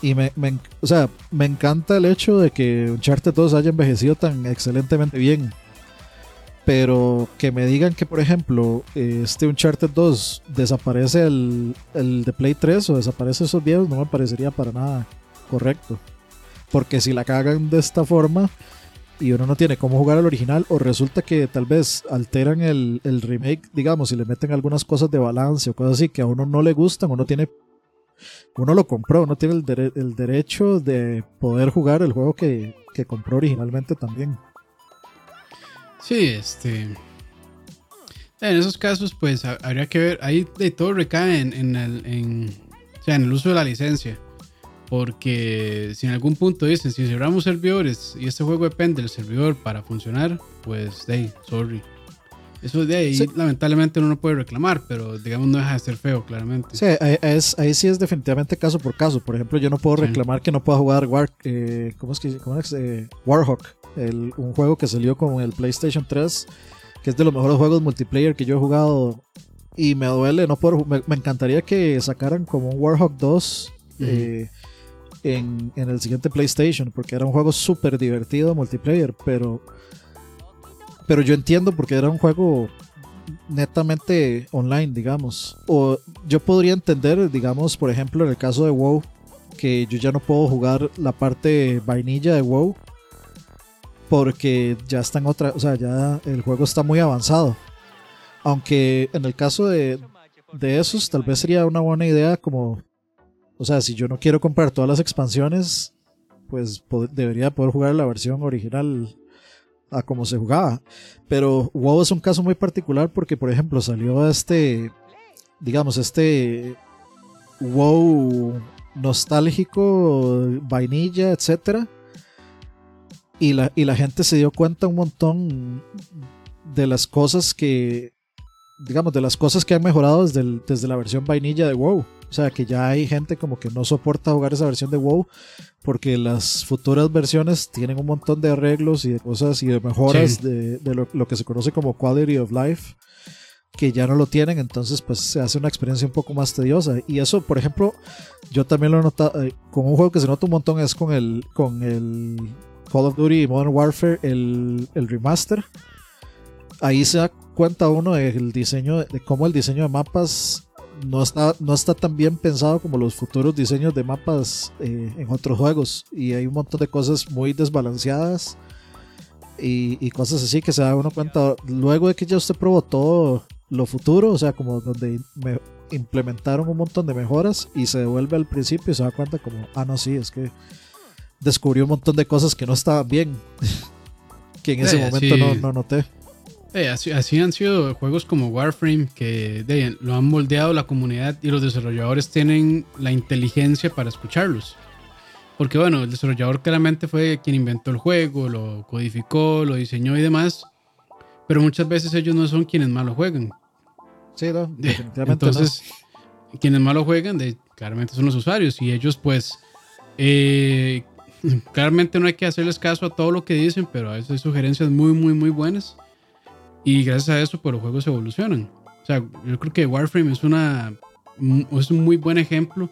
Y me, me, o sea, me encanta el hecho de que Uncharted 2 haya envejecido tan excelentemente bien. Pero que me digan que, por ejemplo, este Uncharted 2 desaparece el, el de Play 3 o desaparece esos viejos, no me parecería para nada correcto. Porque si la cagan de esta forma y uno no tiene cómo jugar al original, o resulta que tal vez alteran el, el remake, digamos, y le meten algunas cosas de balance o cosas así que a uno no le gustan, uno tiene. Uno lo compró, uno tiene el, el derecho de poder jugar el juego que, que compró originalmente también. Sí, este. En esos casos, pues habría que ver. Ahí de todo recae en, el, en, o sea, en el uso de la licencia. Porque si en algún punto dicen, si cerramos servidores y este juego depende del servidor para funcionar, pues, hey, sorry. Eso de ahí, lamentablemente, uno no puede reclamar, pero digamos, no deja de ser feo, claramente. Sí, ahí, es, ahí sí es definitivamente caso por caso. Por ejemplo, yo no puedo reclamar que no pueda jugar War, eh, ¿cómo es que, cómo es? Eh, Warhawk un juego que salió con el PlayStation 3, que es de los mejores juegos multiplayer que yo he jugado. Y me duele, no puedo, me, encantaría que sacaran como un Warhawk 2 eh, en, el siguiente PlayStation, porque era un juego súper divertido multiplayer, pero, pero yo entiendo porque era un juego netamente online, digamos. O yo podría entender, digamos, por ejemplo, en el caso de WoW, que yo ya no puedo jugar la parte vainilla de WoW porque ya está en otra, o sea, ya el juego está muy avanzado. Aunque en el caso de, de esos, tal vez sería una buena idea como, o sea, si yo no quiero comprar todas las expansiones, pues debería poder jugar la versión original a cómo se jugaba. Pero WoW es un caso muy particular porque, por ejemplo, salió este, digamos, este WoW nostálgico, vainilla, etcétera. Y la, y la gente se dio cuenta un montón de las cosas que, digamos, de las cosas que han mejorado desde, desde la versión vainilla de WoW. O sea, que ya hay gente como que no soporta jugar esa versión de WoW porque las futuras versiones tienen un montón de arreglos y de cosas y de mejoras de, lo, que se conoce como quality of life que ya no lo tienen, entonces pues se hace una experiencia un poco más tediosa. Y eso, por ejemplo, yo también lo he notado eh, con un juego que se nota un montón es con el, con el Call of Duty Modern Warfare, el, el remaster. Ahí se da cuenta uno del diseño, de cómo el diseño de mapas no está, no está tan bien pensado como los futuros diseños de mapas eh, en otros juegos. Y hay un montón de cosas muy desbalanceadas y, cosas así que se da uno cuenta luego de que ya usted probó todo lo futuro, o sea, como donde me implementaron un montón de mejoras y se devuelve al principio y se da cuenta como, ah, no, sí, es que descubrió un montón de cosas que no estaban bien, que en ese momento no, no noté. Eh, así, han sido juegos como Warframe que lo han moldeado la comunidad y los desarrolladores tienen la inteligencia para escucharlos. Porque bueno, el desarrollador claramente fue quien inventó el juego, lo codificó, lo diseñó y demás. Pero muchas veces ellos no son quienes más lo juegan. Sí, no, definitivamente. Entonces, quienes más lo juegan, de, claramente son los usuarios. Y ellos pues... Eh, claramente no hay que hacerles caso a todo lo que dicen, pero a veces hay sugerencias muy, muy, muy buenas. Y gracias a eso, pues los juegos evolucionan. O sea, yo creo que Warframe es, una, es un muy buen ejemplo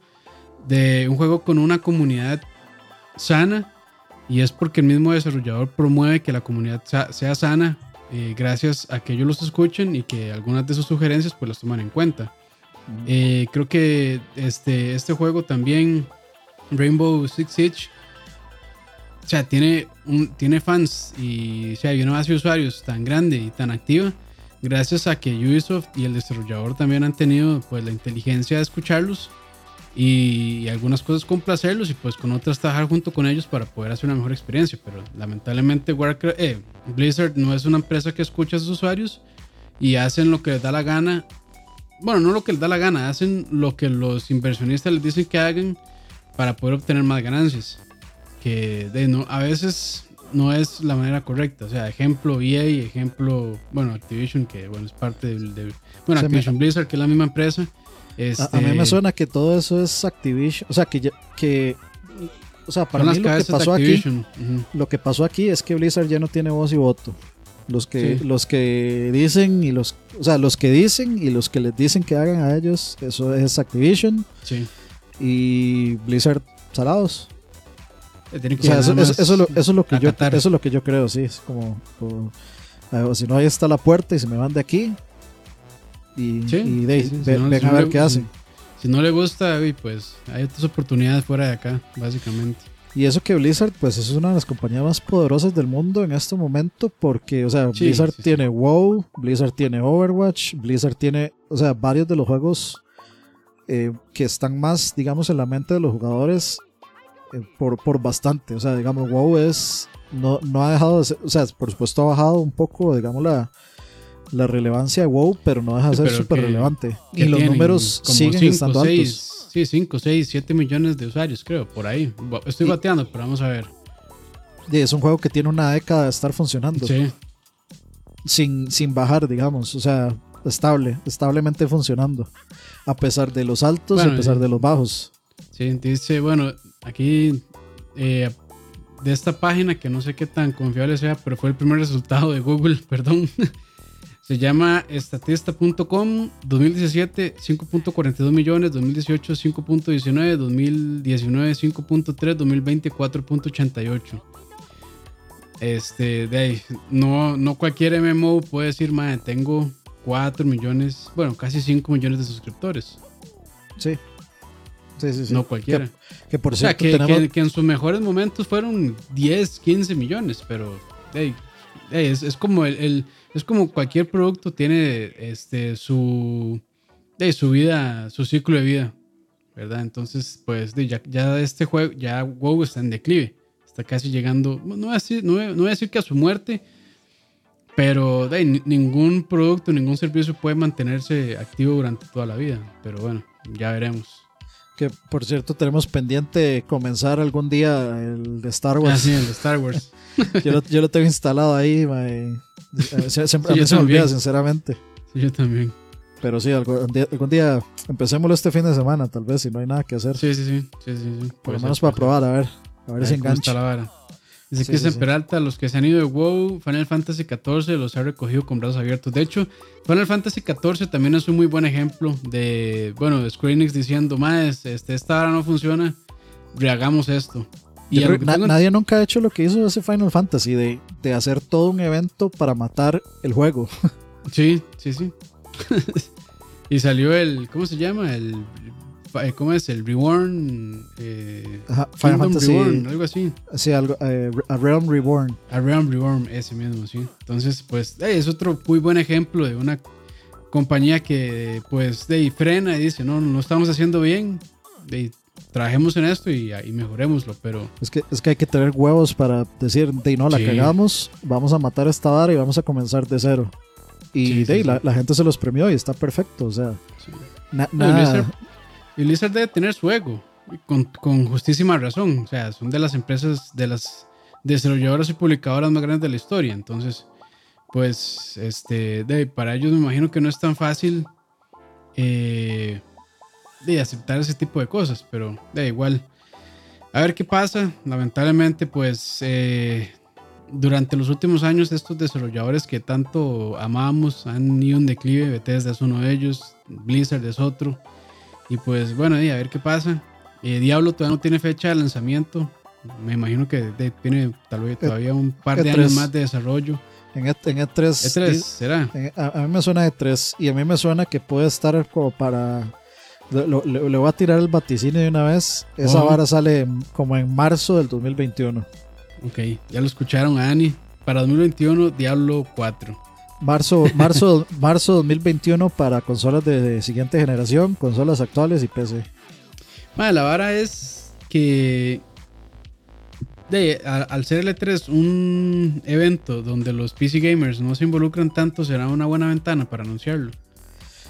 de un juego con una comunidad sana. Y es porque el mismo desarrollador promueve que la comunidad sea, sana eh, gracias a que ellos los escuchen y que algunas de sus sugerencias pues las toman en cuenta. Eh, creo que este, este juego también, Rainbow Six Siege, o sea, tiene, un, tiene fans y o sea, hay una base de usuarios tan grande y tan activa gracias a que Ubisoft y el desarrollador también han tenido pues la inteligencia de escucharlos y, algunas cosas complacerlos y pues con otras trabajar junto con ellos para poder hacer una mejor experiencia. Pero lamentablemente Warcraft, eh, Blizzard no es una empresa que escucha a sus usuarios y hacen lo que les da la gana. Bueno, no lo que les da la gana, hacen lo que los inversionistas les dicen que hagan para poder obtener más ganancias que de, no, a veces no es la manera correcta. O sea, ejemplo EA, ejemplo, bueno, Activision, que bueno, es parte de, bueno, Activision Blizzard, que es la misma empresa. a, mí me este suena que todo eso es Activision, o sea, que, que o sea, para mí lo que pasó aquí, lo que pasó aquí es que Blizzard ya no tiene voz y voto. Los que, los que dicen y los, o sea, los que dicen y los que les dicen que hagan a ellos, eso es Activision. Sí. Y Blizzard salados eso, es lo, que yo, eso es lo que yo creo, sí. Es como, si no, ahí está la puerta y se me van de aquí. Y, ven, a ver qué hacen. Si, no le gusta, pues hay otras oportunidades fuera de acá, básicamente. Y eso que Blizzard, pues es una de las compañías más poderosas del mundo en este momento, porque, o sea, Blizzard tiene WoW, Blizzard tiene Overwatch, Blizzard tiene, o sea, varios de los juegos eh, que están más, digamos, en la mente de los jugadores eh, por, por bastante. O sea, digamos, WoW es. No, no ha dejado de ser. O sea, por supuesto ha bajado un poco, digamos, la, la relevancia de WoW, pero no deja de ser súper relevante. Y los números siguen estando altos. Sí, 5, 6, 7 millones de usuarios, creo, por ahí. Estoy bateando, pero vamos a ver. Y es un juego que tiene una década de estar funcionando. Sí. Sin, sin bajar, digamos. O sea, estable, establemente funcionando. A pesar de los altos y a pesar de los bajos. Sí, dice, bueno, aquí eh, de esta página que no sé qué tan confiable sea, pero fue el primer resultado de Google, perdón. Se llama estatista.com 2017 5.42 millones, 2018 5.19, 2019 5.3, 2020 4.88. Este, de ahí, no, no cualquier MMO puede decir, madre, tengo 4 millones, bueno, casi 5 millones de suscriptores. Sí. No cualquiera. Que, por cierto, que, en sus mejores momentos fueron 10, 15 millones, pero es, como el, es como cualquier producto tiene este su su vida, su ciclo de vida, ¿verdad? Entonces, pues ya, ya este juego, ya WoW está en declive, está casi llegando, no voy a decir, no voy a decir que a su muerte, Pero ningún producto, ningún servicio puede mantenerse activo durante toda la vida. Pero bueno, ya veremos. Que por cierto, tenemos pendiente comenzar algún día el de Star Wars. Así, el de Star Wars. Yo, lo, yo lo tengo instalado ahí. mae. Eh, Siempre, Sí, a mí se me olvida, sinceramente. Sí, yo también. Pero sí, algún día, algún día empecémoslo este fin de semana, tal vez, si no hay nada que hacer. Sí, sí, sí. sí, sí, sí. Por lo menos para probar, a ver. A ver A si ver está engancha. Dice Sí, que sí, en sí. Peralta, los que se han ido de WoW, Final Fantasy XIV los ha recogido con brazos abiertos. De hecho, Final Fantasy XIV también es un muy buen ejemplo de, bueno, de Square Enix diciendo, más, este, esta hora no funciona, rehagamos esto. Creo na- tengo- nadie nunca ha hecho lo que hizo ese Final Fantasy, de, de hacer todo un evento para matar el juego. Sí, sí, sí. y salió el, ¿cómo se llama? El, ¿cómo es? El Reborn. Eh, Ajá, Final Fantasy, Reborn, algo así. sí, algo, eh, A Realm Reborn. A Realm Reborn, ese mismo, sí. Entonces, pues, eh, es otro muy buen ejemplo de una compañía que, pues, de frena y dice, no, no lo estamos haciendo bien, de trabajemos en esto y, y mejorémoslo, pero Es que, es que hay que tener huevos para decir, de no, la Sí. cagamos, vamos a matar esta vara y vamos a comenzar de cero. Y Sí, de sí. La, la gente se los premió y está perfecto, o sea, na- No, y Blizzard debe tener su ego, con, con justísima razón, o sea, son de las empresas, de las desarrolladoras y publicadoras más grandes de la historia, entonces, pues, este, para ellos me imagino que no es tan fácil eh, de aceptar ese tipo de cosas, pero da igual. A ver qué pasa. Lamentablemente, pues eh, durante los últimos años estos desarrolladores que tanto amamos han ido en declive. Bethesda es uno de ellos, Blizzard es otro. Y pues bueno, y a ver qué pasa. Eh, Diablo todavía no tiene fecha de lanzamiento. Me imagino que de- tiene tal vez todavía un par de E3. años más de desarrollo. en, E- en E3, E3, di- ¿será? en- a, a mí me suena E3 y a mí me suena que puede estar como para... lo- lo- le, le voy a tirar el vaticinio de una vez. Esa Ojo. vara sale en- como en marzo del 2021. Ok, ya lo escucharon a Ani. Para 2021, Diablo 4. Marzo, marzo, marzo 2021 para consolas de, siguiente generación, consolas actuales y PC. Madre, la vara es que al ser el E3 un evento donde los PC gamers no se involucran tanto, será una buena ventana para anunciarlo.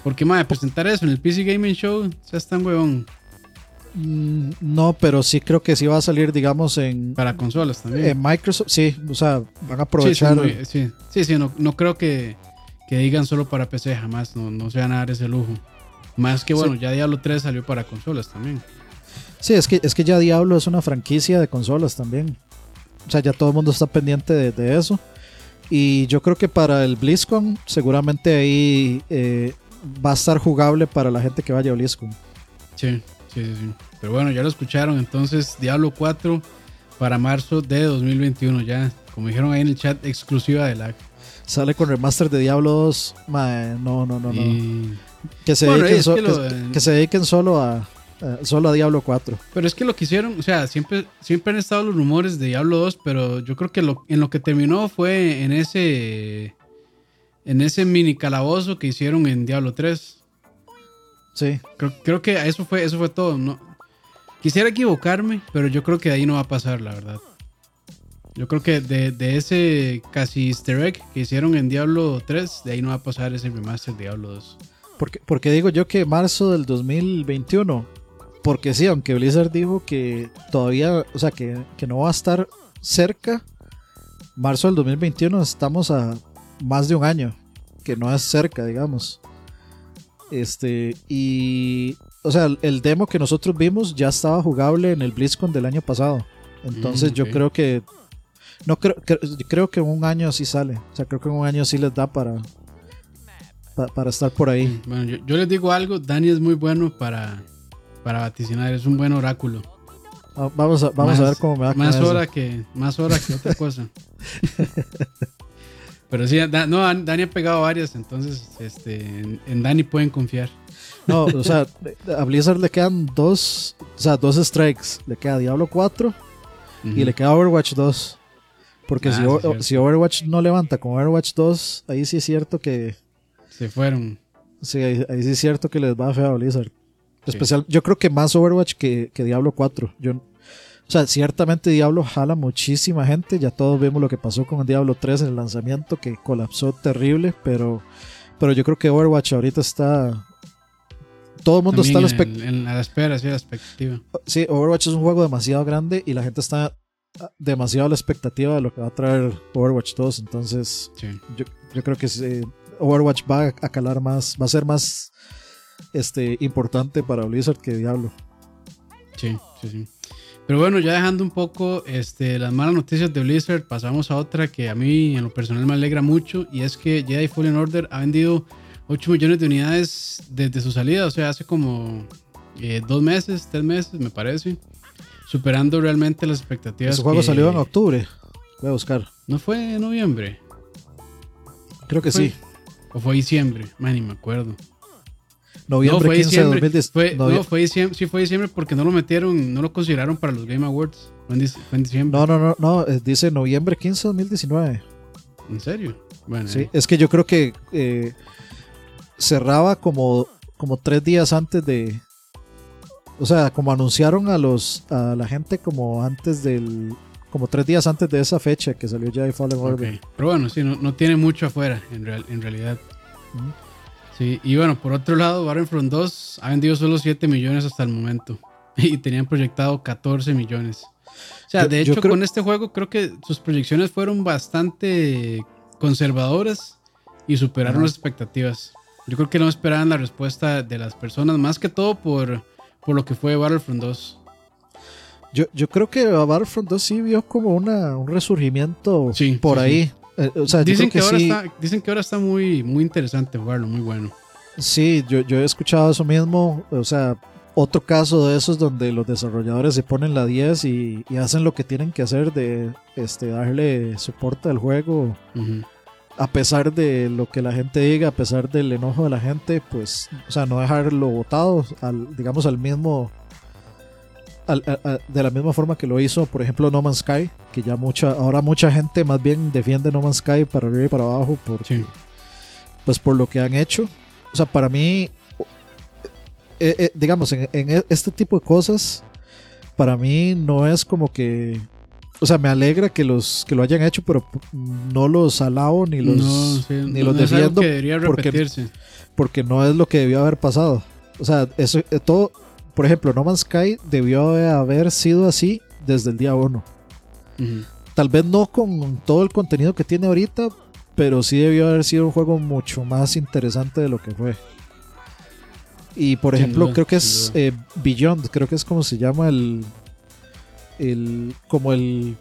Porque, madre, presentar eso en el PC Gaming Show, sea tan huevón. Mm, No, pero sí creo que sí va a salir, digamos, en, Para consolas también. en Microsoft. Sí, o sea, van a Sí, sí, aprovechar. muy- sí, sí, sí, no, no creo que, que digan solo para PC, jamás, no, no se van a dar ese lujo. Más que bueno, ya Diablo 3 salió para consolas también. Sí, es que, es que ya Diablo es una franquicia de consolas también. O sea, ya todo el mundo está pendiente de, de eso. Y yo creo que para el BlizzCon, seguramente ahí eh, va a estar jugable para la gente que vaya a BlizzCon. Sí, sí, sí, sí. Pero bueno, ya lo escucharon. Entonces, Diablo 4 para marzo de 2021. Ya, como dijeron ahí en el chat, exclusiva de lag. Sale con remaster de Diablo 2. Mae, no, no, no, no. Que se, Bueno, dediquen es so- que que, lo- que se dediquen solo a, a- solo a Diablo 4. Pero es que lo que hicieron, o sea, siempre, siempre han estado los rumores de Diablo 2, pero yo creo que lo, en lo que terminó fue en ese en ese mini calabozo que hicieron en Diablo 3. Sí. Creo, creo que eso fue, eso fue todo. No, quisiera equivocarme, pero yo creo que de ahí no va a pasar, la verdad. Yo creo que de, de ese casi easter egg que hicieron en Diablo 3, de ahí no va a pasar ese remaster de Diablo 2. Porque, porque digo yo que marzo del 2021. Porque sí, aunque Blizzard dijo que todavía, o sea, que, que no va a estar cerca. Marzo del 2021 estamos a más de un año. Que no es cerca, digamos. Este, y. O sea, el- demo que nosotros vimos ya estaba jugable en el BlizzCon del año pasado. Entonces Mm, yo creo que. No creo, creo que en un año sí sale. O sea, creo que en un año sí les da para. pa- para estar por ahí. Bueno, yo, yo les digo algo, Dani es muy bueno para, para vaticinar, es un buen oráculo. Ah, Vamos a, vamos Más- a ver cómo me va más eso. hora que Más hora que otra cosa. Pero sí, Da- no, Dan- Dani ha pegado varias, entonces este, en, en Dani pueden confiar. No, o sea, a Blizzard le quedan dos, o sea, dos strikes. Le queda Diablo 4 y le queda Overwatch 2. Porque Ah, si, O- si Overwatch no levanta con Overwatch 2, ahí sí es cierto que Se fueron. sí, ahí, ahí sí es cierto que les va feo a Blizzard. Especial, yo creo que más Overwatch que, que Diablo 4. Yo, o sea, ciertamente Diablo jala muchísima gente. Ya todos vimos lo que pasó con Diablo 3 en el lanzamiento, que colapsó terrible. Pero, pero yo creo que Overwatch ahorita está. Todo el mundo está a la, en, la espera, sí, la expectativa. Sí, Overwatch es un juego demasiado grande y la gente está demasiado a la expectativa de lo que va a traer Overwatch 2. Entonces, yo, yo, creo que Overwatch va a calar más, va a ser más este, importante para Blizzard que Diablo. Sí, sí, sí. Pero bueno, ya dejando un poco este, las malas noticias de Blizzard, pasamos a otra que a mí en lo personal me alegra mucho y es que Jedi Fallen Order ha vendido 8 millones de unidades desde su salida, o sea, hace como eh, dos meses, tres meses me parece, superando realmente las expectativas. Ese juego salió en octubre, voy a buscar. ¿No fue en noviembre? Creo que sí. ¿O fue diciembre? Man, ni me acuerdo. Noviembre no, fue 15 diciembre. 2010. Fue, no, fue diciembre, sí fue diciembre porque no lo metieron, no lo consideraron para los Game Awards. Fue en, diciembre. No, no, no, no, eh, dice noviembre 15 2019. ¿En serio? Bueno. Sí, es que yo creo que eh, cerraba como, como tres días antes de... O sea, como anunciaron a los a la gente como antes del... Como tres días antes de esa fecha que salió ya Fallen Order. Pero bueno, sí, no, no, tiene mucho afuera en, real, en realidad y bueno, por otro lado, Battlefront 2 ha vendido solo 7 millones hasta el momento. Y tenían proyectado 14 millones. O sea, de hecho, con este juego creo que sus proyecciones fueron bastante conservadoras y superaron las expectativas. Yo creo que no esperaban la respuesta de las personas, más que todo por, por lo que fue Battlefront 2. Yo, yo creo que Battlefront 2 sí vio como una, un resurgimiento por ahí. Eh, dicen, que, ahora está, dicen que ahora está muy, muy interesante jugarlo, muy bueno. Sí, yo, yo he escuchado eso mismo. O sea, otro caso de esos donde los desarrolladores se ponen la 10 y, hacen lo que tienen que hacer de este, darle soporte al juego. A pesar de lo que la gente diga, a pesar del enojo de la gente, pues, o sea, no dejarlo votado, al, digamos, al mismo de la misma forma que lo hizo, por ejemplo, No Man's Sky, que ya mucha, ahora mucha gente más bien defiende No Man's Sky para arriba y para abajo, por, pues por lo que han hecho. O sea, para mí, eh, eh, digamos, en, e, este tipo de cosas, para mí no es como que o sea, me alegra que los que lo hayan hecho, pero no los alabo ni los, ni los defiendo porque, porque, no es lo que debió haber pasado. O sea, eso eh, todo por ejemplo, No Man's Sky debió haber sido así desde el día 1. Tal vez no con todo el contenido que tiene ahorita, pero sí debió haber sido un juego mucho más interesante de lo que fue. Y por ejemplo, creo que es eh, Beyond, creo que es como se llama el, el. como el.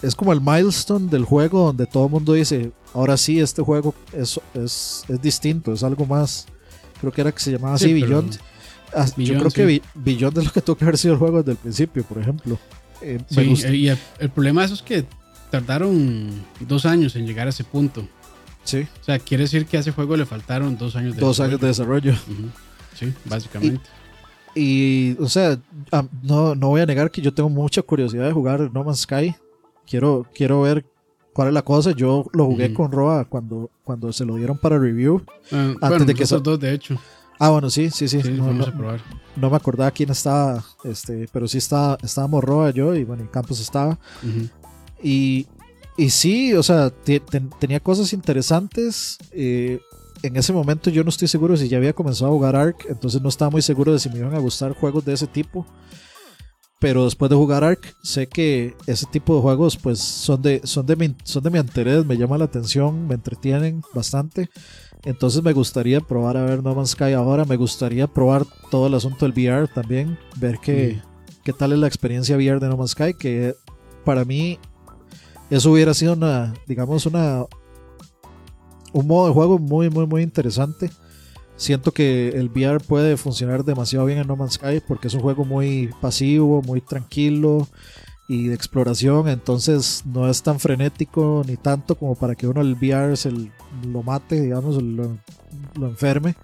Es como el milestone del juego donde todo el mundo dice: Ahora sí, este juego es, es, es distinto, es algo más. Creo que era que se llamaba así Beyond. Yo creo que Billón es lo que tuvo que haber sido el juego desde el principio, por ejemplo. Eh, y el, problema de eso es que tardaron dos años en llegar a ese punto. Sí. O sea, quiere decir que a ese juego le faltaron dos años de dos desarrollo. años de desarrollo. Sí, básicamente. Y, o sea, ah, no, no voy a negar que yo tengo mucha curiosidad de jugar No Man's Sky. Quiero, quiero ver cuál es la cosa. Yo lo jugué con Roa cuando, cuando se lo dieron para review. Ah, antes de que dos, de hecho. Ah, bueno, sí, sí, sí. no, me acordaba quién estaba, este, pero sí estaba, estábamos Roa, yo y bueno, y Campos estaba. y, y sí, o sea, tenía cosas interesantes. Eh, en ese momento yo no estoy seguro si ya había comenzado a jugar Ark, entonces no estaba muy seguro de si me iban a gustar juegos de ese tipo. Pero después de jugar Ark, sé que ese tipo de juegos pues son de, son de, mi, son de mi interés, me llama la atención, me entretienen bastante. Entonces me gustaría probar a ver No Man's Sky ahora. Me gustaría probar todo el asunto del VR también. Ver qué, qué tal es la experiencia VR de No Man's Sky. Que para mí eso hubiera sido una, digamos, una un modo de juego muy, muy, muy interesante. Siento que el VR puede funcionar demasiado bien en No Man's Sky porque es un juego muy pasivo, muy tranquilo y de exploración, entonces no es tan frenético ni tanto como para que uno el VR se lo mate, digamos, lo, lo enferme.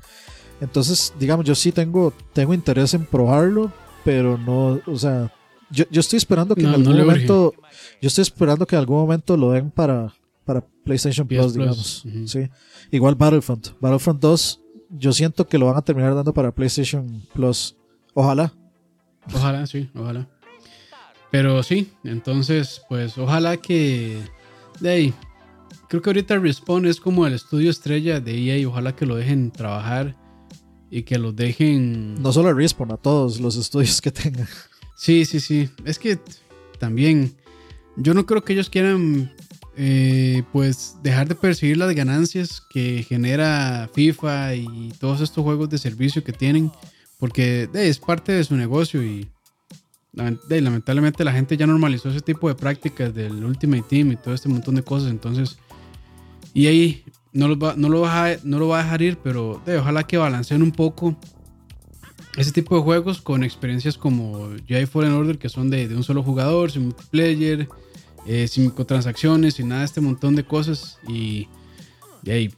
Entonces, digamos, yo sí tengo, tengo interés en probarlo, pero no, o sea, yo, yo estoy esperando que en algún momento, yo estoy esperando que en algún momento lo den para, para PlayStation Plus, digamos. sí. Igual Battlefront. Battlefront 2, yo siento que lo van a terminar dando para PlayStation Plus. Ojalá. Ojalá, sí, ojalá. Pero sí, entonces, pues ojalá que. De ahí. Creo que ahorita Respawn es como el estudio estrella de EA. Ojalá que lo dejen trabajar y que lo dejen. No solo a Respawn, a todos los estudios que tengan. Sí, sí, sí. Es que también. Yo no creo que ellos quieran. eh, pues dejar de percibir las ganancias que genera FIFA y todos estos juegos de servicio que tienen. Porque es parte de su negocio y lamentablemente la gente ya normalizó ese tipo de prácticas del Ultimate Team y todo este montón de cosas. Entonces, y ahí no, los va- no, lo, va a, no lo va a dejar ir, pero de, ojalá que balanceen un poco ese tipo de juegos con experiencias como Jedi Fallen Order, que son de, de un solo jugador, sin multiplayer, eh, sin microtransacciones, sin nada de este montón de cosas. Y ahí,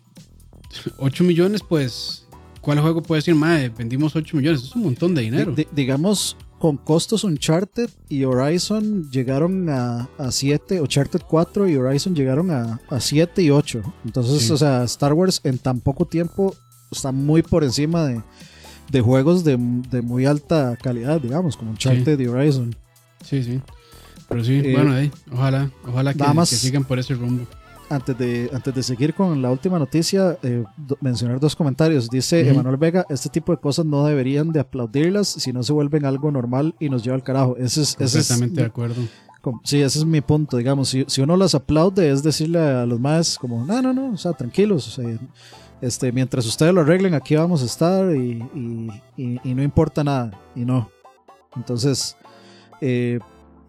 8 millones, pues, ¿cuál juego puede decir, madre, vendimos 8 millones? Es un montón de dinero. Di- di- digamos, con costos Uncharted y Horizon llegaron a, a 7, Uncharted 4 y Horizon llegaron a, a 7 y 8. Entonces, Sí. o sea, Star Wars en tan poco tiempo está muy por encima de, de juegos de, de muy alta calidad, digamos, como Uncharted y Horizon. Sí, sí. Pero sí, Eh, bueno, ahí, ojalá, ojalá que, nada más- que sigan por ese rumbo. Antes de, antes de seguir con la última noticia, eh, do- mencionar dos comentarios. Dice. Emanuel Vega, este tipo de cosas no deberían de aplaudirlas si no se vuelven algo normal y nos lleva al carajo. Ese es, ese es Completamente de acuerdo. Sí, ese es mi punto, digamos. Si, si uno las aplaude, es decirle a los más como, no, no, no, o sea, tranquilos. o sea, este, mientras ustedes lo arreglen, aquí vamos a estar y, y- y- y no importa nada. Y no. Entonces, eh,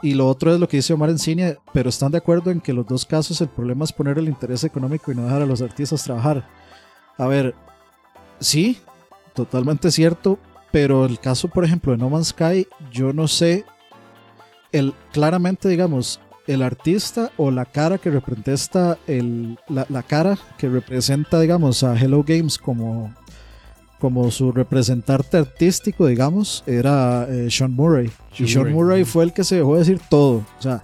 y lo otro es lo que dice Omar Encinia, pero están de acuerdo en que los dos casos el problema es poner el interés económico y no dejar a los artistas trabajar. A ver, sí, totalmente cierto, pero el caso, por ejemplo, de No Man's Sky, yo no sé el, claramente, digamos, el artista o la cara que representa el, la cara que representa, digamos, a Hello Games como, como su representante artístico, digamos, era eh, Sean Murray. Sean y Sean Murray. Murray fue el que se dejó decir todo. O sea,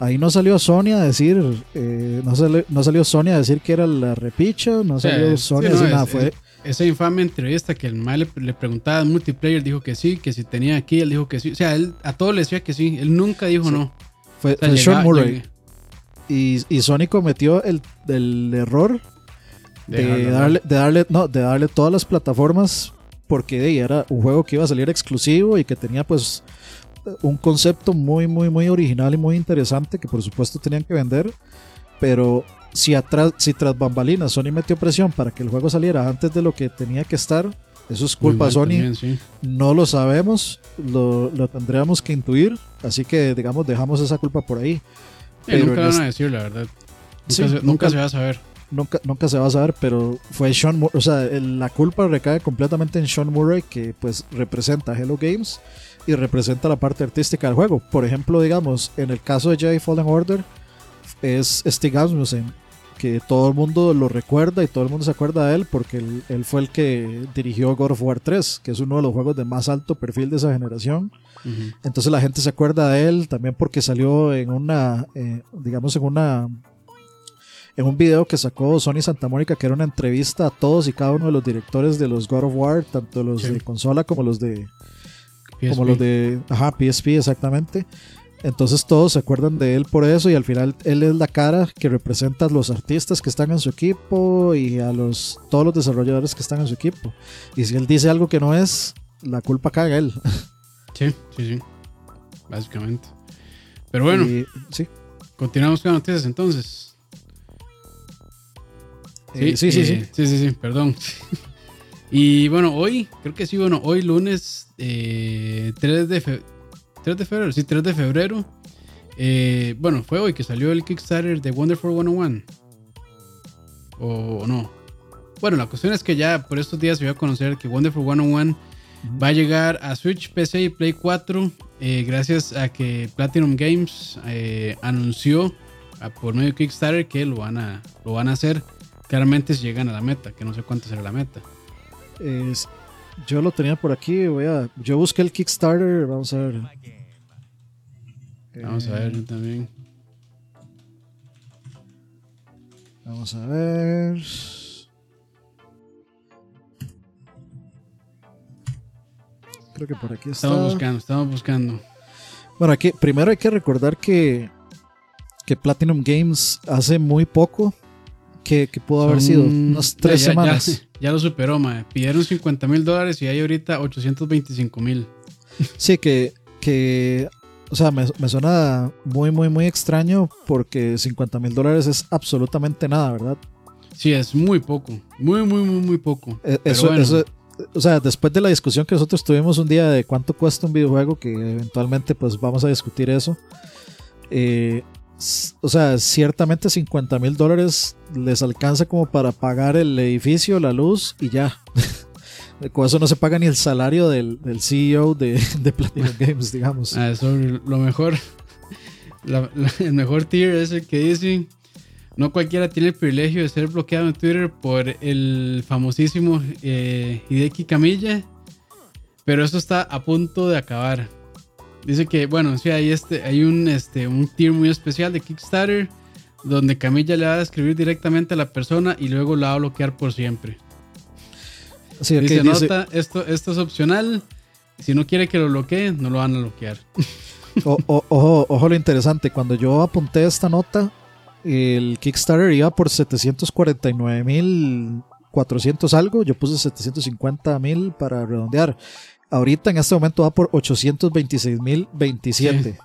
ahí no salió Sony a decir, eh, no, salió, no salió Sony a decir que era la repicha, no salió Sony a decir nada. Fue, es- Esa infame entrevista que el mal le, le preguntaba en multiplayer, dijo que sí, que si tenía aquí, él dijo que sí. O sea, él a todos le decía que sí. Él nunca dijo Sí. no. fue, O sea, fue Sean Murray. llegué- Y, y Sony cometió el, el error de darle, de darle, no, de darle todas las plataformas porque ahí era un juego que iba a salir exclusivo y que tenía pues un concepto muy muy muy original y muy interesante que por supuesto tenían que vender pero si atrás si tras bambalinas Sony metió presión para que el juego saliera antes de lo que tenía que estar eso es culpa de Sony también, sí. no lo sabemos lo, lo tendríamos que intuir así que digamos dejamos esa culpa por ahí Sí, Pero nunca van a decir, la verdad. Nunca, Sí, se, nunca nunca- se va a saber. Nunca, nunca se va a saber, pero fue Sean Murray, o sea, el- la culpa recae completamente en Sean Murray, que pues representa Hello Games y representa la parte artística del juego. Por ejemplo, digamos, en el caso de Jedi Fallen Order, es Stig Asmussen, que todo el mundo lo recuerda y todo el mundo se acuerda de él porque él, él fue el que dirigió God of War 3, que es uno de los juegos de más alto perfil de esa generación. Entonces la gente se acuerda de él también porque salió en una, eh, digamos, en una, en un video que sacó Sony Santa Mónica, que era una entrevista a todos y cada uno de los directores de los God of War, tanto los Sí. de consola como los de, PSP. como los de, ajá, PSP exactamente. Entonces todos se acuerdan de él por eso y al final él es la cara que representa a los artistas que están en su equipo y a los todos los desarrolladores que están en su equipo. Y si él dice algo que no es, la culpa caga él. Sí, sí, sí. Básicamente. Pero bueno, Y- sí. continuamos con las noticias entonces. Sí, sí, sí. Sí, sí, sí, perdón. y bueno, hoy, creo que sí, bueno, hoy lunes eh, 3, de fe- 3 de febrero, sí, 3 de febrero. eh, bueno, fue hoy que salió el Kickstarter de Wonderful 101. O, o no. Bueno, la cuestión es que ya por estos días se dio a conocer que Wonderful 101 va a llegar a Switch, PC y Play 4 eh, gracias a que Platinum Games eh, anunció a- por medio de Kickstarter que lo van a, lo van a hacer. Claramente si llegan a la meta, que no sé cuánto será la meta. Es- yo lo tenía por aquí. Voy a, yo busqué el Kickstarter. Vamos a ver. Vamos a Eh, ver también. Vamos a ver. Creo que por aquí está. Estamos buscando, estamos buscando. Bueno, aquí, primero hay que recordar que, que Platinum Games hace muy poco, que, que pudo haber sido unas tres ya- semanas. Ya, ya lo superó, mae. Pidieron 50 mil dólares y hay ahorita 825 mil. Sí, que, que o sea, me, me suena muy, muy, muy extraño porque 50 mil dólares es absolutamente nada, ¿verdad? Sí, es muy poco. Muy, muy, muy, muy poco. Eh, Pero Eso, bueno. eso- o sea, después de la discusión que nosotros tuvimos un día de cuánto cuesta un videojuego, que eventualmente pues vamos a discutir eso, eh, o sea, ciertamente 50 mil dólares les alcanza como para pagar el edificio, la luz y ya. Con eso no se paga ni el salario del, del CEO de, de Platinum Games, digamos. Ah, eso, lo mejor. la- la- el mejor tier es el que dice. No cualquiera tiene el privilegio de ser bloqueado en Twitter por el famosísimo eh, Hideki Camilla. Pero eso está a punto de acabar. Dice que, bueno, sí, hay, este, hay un, este, un tier muy especial de Kickstarter. Donde Camilla le va a escribir directamente a la persona y luego la va a bloquear por siempre. Sí, ok, Dice, dice- nota, esto, esto es opcional. Si no quiere que lo bloquee, no lo van a bloquear. O- o- ojo, ojo lo interesante, cuando yo apunté esta nota, el Kickstarter iba por 749.400 algo, yo puse 750.000 para redondear. Ahorita en este momento va por 826.027.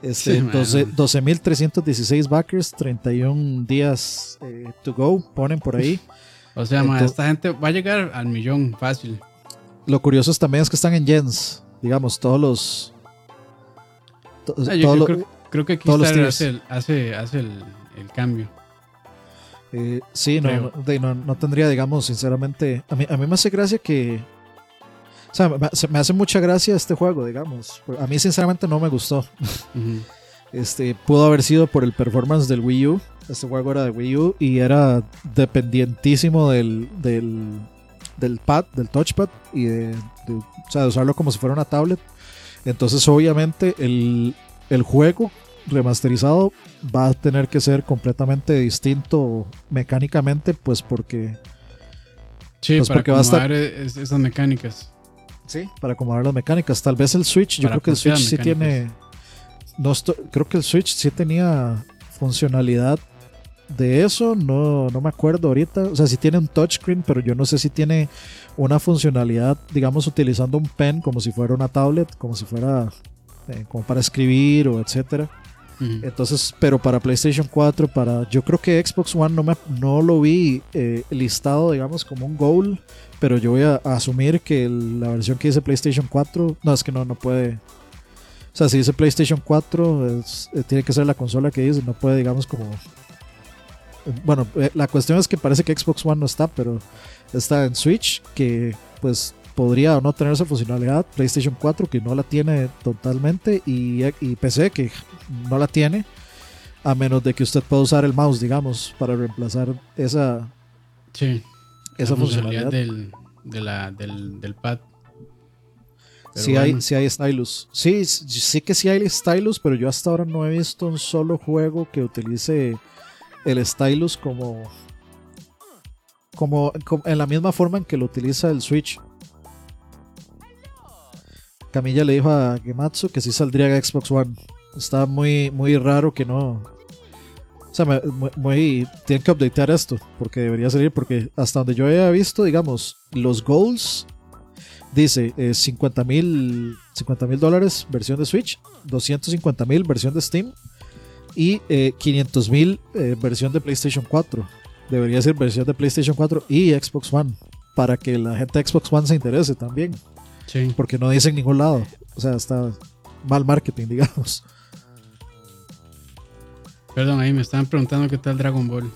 Este, Sí, doce- mano. 12.316 backers, 31 días eh, to go, ponen por ahí. O sea, ma, Entonces- esta gente va a llegar al millón fácil. Lo curioso es también es que están en yens, digamos, todos los... to- Ah, yo- todos yo los- creo, que tiers. hace, el, hace, hace el, el cambio. Eh, sí, no, Creo. no, de- no- no tendría, digamos, sinceramente. A mí, a mí me hace gracia que. O sea, me, hace mucha gracia este juego, digamos. A mí, sinceramente, no me gustó. Ujú. Este, pudo haber sido por el performance del Wii U. Este juego era de Wii U y era dependientísimo del, del, del pad, del touchpad y de, de- o sea, de usarlo como si fuera una tablet. Entonces, obviamente, el, el juego remasterizado va a tener que ser completamente distinto mecánicamente, pues porque Sí, Pues para porque va a estar- es- esas mecánicas. Sí, para acomodar las mecánicas. Tal vez el Switch, yo creo que el Switch sí tiene. No estoy- creo que el Switch sí tenía funcionalidad de eso. No, no me acuerdo ahorita. O sea, sí tiene un touchscreen, pero yo no sé si tiene una funcionalidad, digamos, utilizando un pen como si fuera una tablet, como si fuera eh, como para escribir o etcétera. Entonces, pero para PlayStation 4, para yo creo que Xbox One no, me, no lo vi eh, listado, digamos, como un goal, pero yo voy a, asumir que la versión que dice PlayStation 4, no, es que no, no puede. O sea, si dice PlayStation 4, es- eh, tiene que ser la consola que dice, no puede, digamos, como. Bueno, eh, la cuestión es que parece que Xbox One no está, pero está en Switch, que pues podría o no tener esa funcionalidad. PlayStation 4, que no la tiene totalmente, y, y PC, que no la tiene, a menos de que usted pueda usar el mouse, digamos, para reemplazar esa, Sí. Esa la funcionalidad. Del, de la, del, del pad. Pero Sí, bueno. hay, sí hay stylus. Sí, sí que sí hay stylus, pero yo hasta ahora no he visto un solo juego que utilice el stylus como, como, como- en la misma forma en que lo utiliza el Switch. Camilla le dijo a Gematsu que sí saldría en Xbox One. Está muy, muy raro que no. O sea, muy, muy- tienen que updatear esto porque debería salir. Porque hasta donde yo había visto, digamos, los goals dice eh, 50 mil 50 mil dólares versión de Switch, 250 mil versión de Steam y 500 mil eh, versión de PlayStation 4. Debería ser versión de PlayStation 4 y Xbox One para que la gente de Xbox One se interese también, Sí. porque no dice en ningún lado. O sea, está mal marketing, digamos. Perdón, ahí me estaban preguntando qué tal Dragon Ball.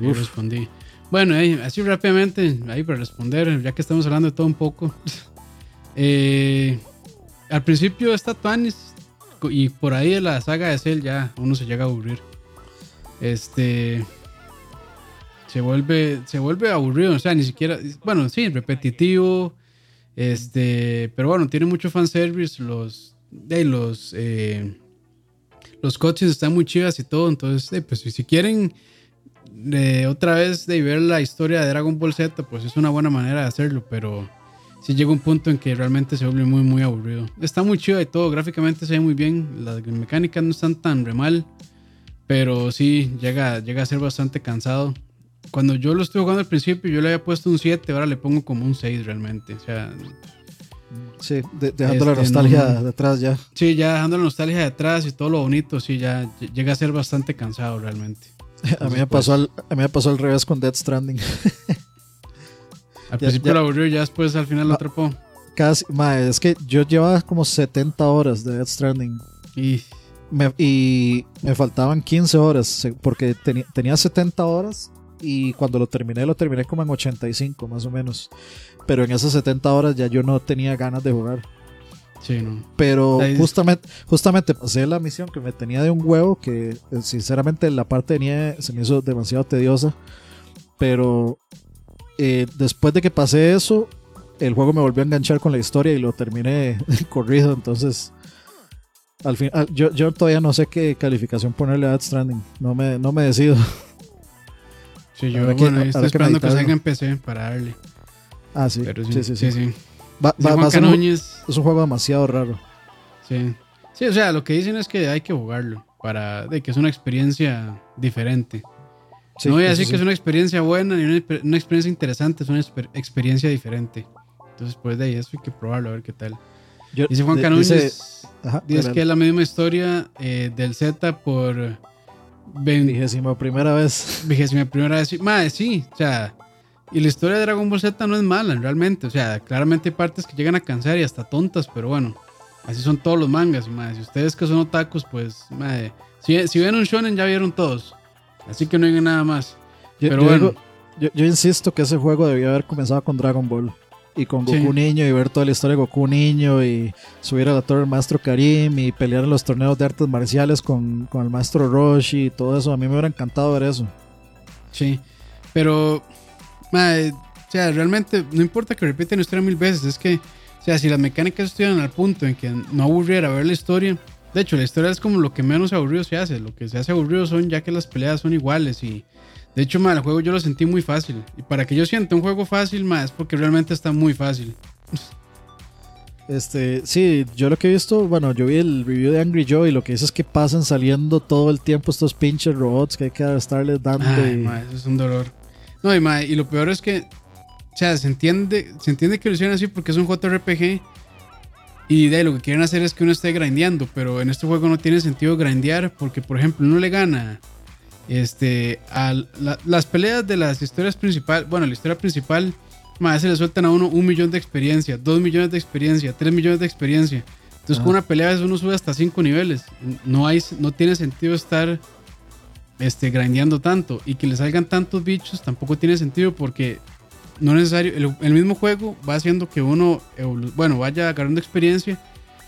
Yo respondí. Bueno, ahí, así rápidamente, ahí para responder, ya que estamos hablando de todo un poco. Eh, al principio está Tuanis y por ahí de la saga de Cell ya uno se llega a aburrir. Este se vuelve se vuelve aburrido, o sea, ni siquiera, bueno, sí, repetitivo. Este, pero bueno, tiene mucho fanservice, los de los eh, los coches están muy chivas y todo, entonces, eh, pues si, si quieren otra vez de ver la historia de Dragon Ball Z, pues es una buena manera de hacerlo, pero sí llega un punto en que realmente se vuelve muy, muy aburrido. Está muy chido y todo, gráficamente se ve muy bien, las mecánicas no están tan re mal, pero sí llega, llega a ser bastante cansado. Cuando yo lo estuve jugando al principio, yo le había puesto un 7, ahora le pongo como un 6 realmente. O sea, Sí, dejando la este, nostalgia detrás ya. Sí, ya dejando la nostalgia detrás y todo lo bonito, sí, ya llega a ser bastante cansado realmente. a, mí me pasó al, a mí me pasó al revés con Dead Stranding. al principio lo aburrió y ya después al final lo atrapó. Casi, es que yo llevaba como 70 horas de Dead Stranding. Y me, y me faltaban 15 horas porque tenía 70 horas y cuando lo terminé, lo terminé como en 85 más o menos. Pero en esas 70 horas ya yo no tenía ganas de jugar. Sí, no. Pero justamente, justamente pasé la misión que me tenía de un huevo que eh, sinceramente la parte de nieve se me hizo demasiado tediosa. Pero eh, después de que pasé eso, el juego me volvió a enganchar con la historia y lo terminé corrido. Entonces, al fin, yo, yo todavía no sé qué calificación ponerle a Death Stranding. No me, no me decido. Sí, yo bueno, estoy esperando que, salga en PC para darle. Ah, sí. sí, sí, sí, sí. Va, va, es un juego demasiado raro. Sí. Sí, o sea, lo que dicen es que hay que jugarlo para de que es una experiencia diferente. no voy a decir que es una experiencia buena ni una, una, experiencia interesante, es una experiencia diferente. Entonces, pues de ahí eso hay que probarlo, a ver qué tal. dice Juan Canúñez, dice, que es la misma historia eh, del Z por Vigésima primera vez. Vigésima primera vez. Madre, sí, o sea. Y la historia de Dragon Ball Z no es mala, realmente. O sea, claramente hay partes que llegan a cansar y hasta tontas, pero bueno. Así son todos los mangas, madre. Si ustedes que son otakus, pues, madre. Si, si ven un shonen, ya vieron todos. Así que no hay nada más. pero bueno. yo, insisto que ese juego debía haber comenzado con Dragon Ball y con Goku niño y ver toda la historia de Goku niño y subir a la torre del maestro Karim y pelear en los torneos de artes marciales con, el maestro Roshi y todo eso. A mí me hubiera encantado ver eso. Sí, pero, o sea, realmente no importa que repiten la historia mil veces, es que, o sea, si las mecánicas estuvieran al punto en que no aburriera ver la historia, de hecho, la historia es como lo que menos aburrido se hace. Lo que se hace aburrido son ya que las peleas son iguales y de hecho, el juego yo lo sentí muy fácil. Y para que yo sienta un juego fácil, más es porque realmente está muy fácil. Este, sí, yo lo que he visto, bueno, yo vi el review de Angry Joe y lo que dice es que pasan saliendo todo el tiempo estos pinches robots que hay que estarles dando. Ay, eso es un dolor. No, y, y lo peor es que, o sea, se entiende, se entiende que lo hicieron así porque es un JRPG y de lo que quieren hacer es que uno esté grindeando, pero en este juego no tiene sentido grindear porque, por ejemplo, uno le gana este, a las peleas de las historias principales, bueno, la historia principal, más se le sueltan a uno un millón de experiencia, dos millones de experiencia, tres millones de experiencia. Entonces, con una pelea uno sube hasta cinco niveles. No, hay, no tiene sentido estar este, grindeando tanto. Y que le salgan tantos bichos tampoco tiene sentido porque no es necesario. El, mismo juego va haciendo que uno, bueno, vaya agarrando experiencia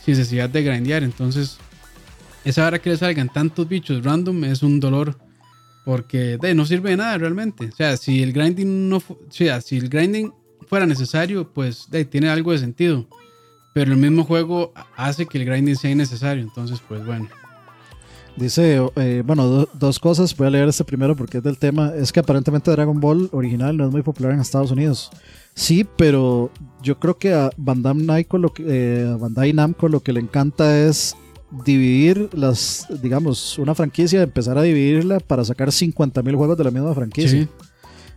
sin necesidad de grindear. Entonces, esa hora que le salgan tantos bichos random es un dolor porque de, no sirve de nada realmente. O sea, si el grinding no o sea, si el grinding fuera necesario, pues de, tiene algo de sentido. Pero el mismo juego hace que el grinding sea innecesario. Entonces, pues bueno. Dice, eh, bueno, dos cosas. Voy a leer este primero porque es del tema. Es que aparentemente Dragon Ball original no es muy popular en Estados Unidos. Sí, pero yo creo que a Bandai Namco lo que, eh, Bandai Namco lo que le encanta es dividir las, digamos, una franquicia, empezar a dividirla para sacar 50 mil juegos de la misma franquicia.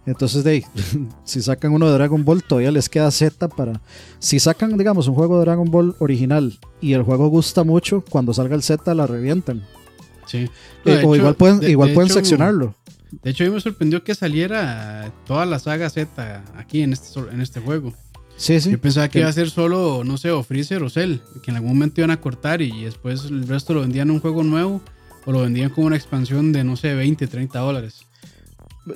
Entonces, de si sacan uno de Dragon Ball, todavía les queda Z para. Si sacan, digamos, un juego de Dragon Ball original y el juego gusta mucho, cuando salga el Z la revientan. Sí. Eh, o igual pueden, igual pueden seccionarlo. De hecho, a mí me sorprendió que saliera toda la saga Z aquí en este, en este juego. Sí, sí. Yo pensaba que iba a ser solo, no sé, o Freezer o Cell, que en algún momento iban a cortar y después el resto lo vendían en un juego nuevo o lo vendían como una expansión de, no sé, 20, 30 dólares.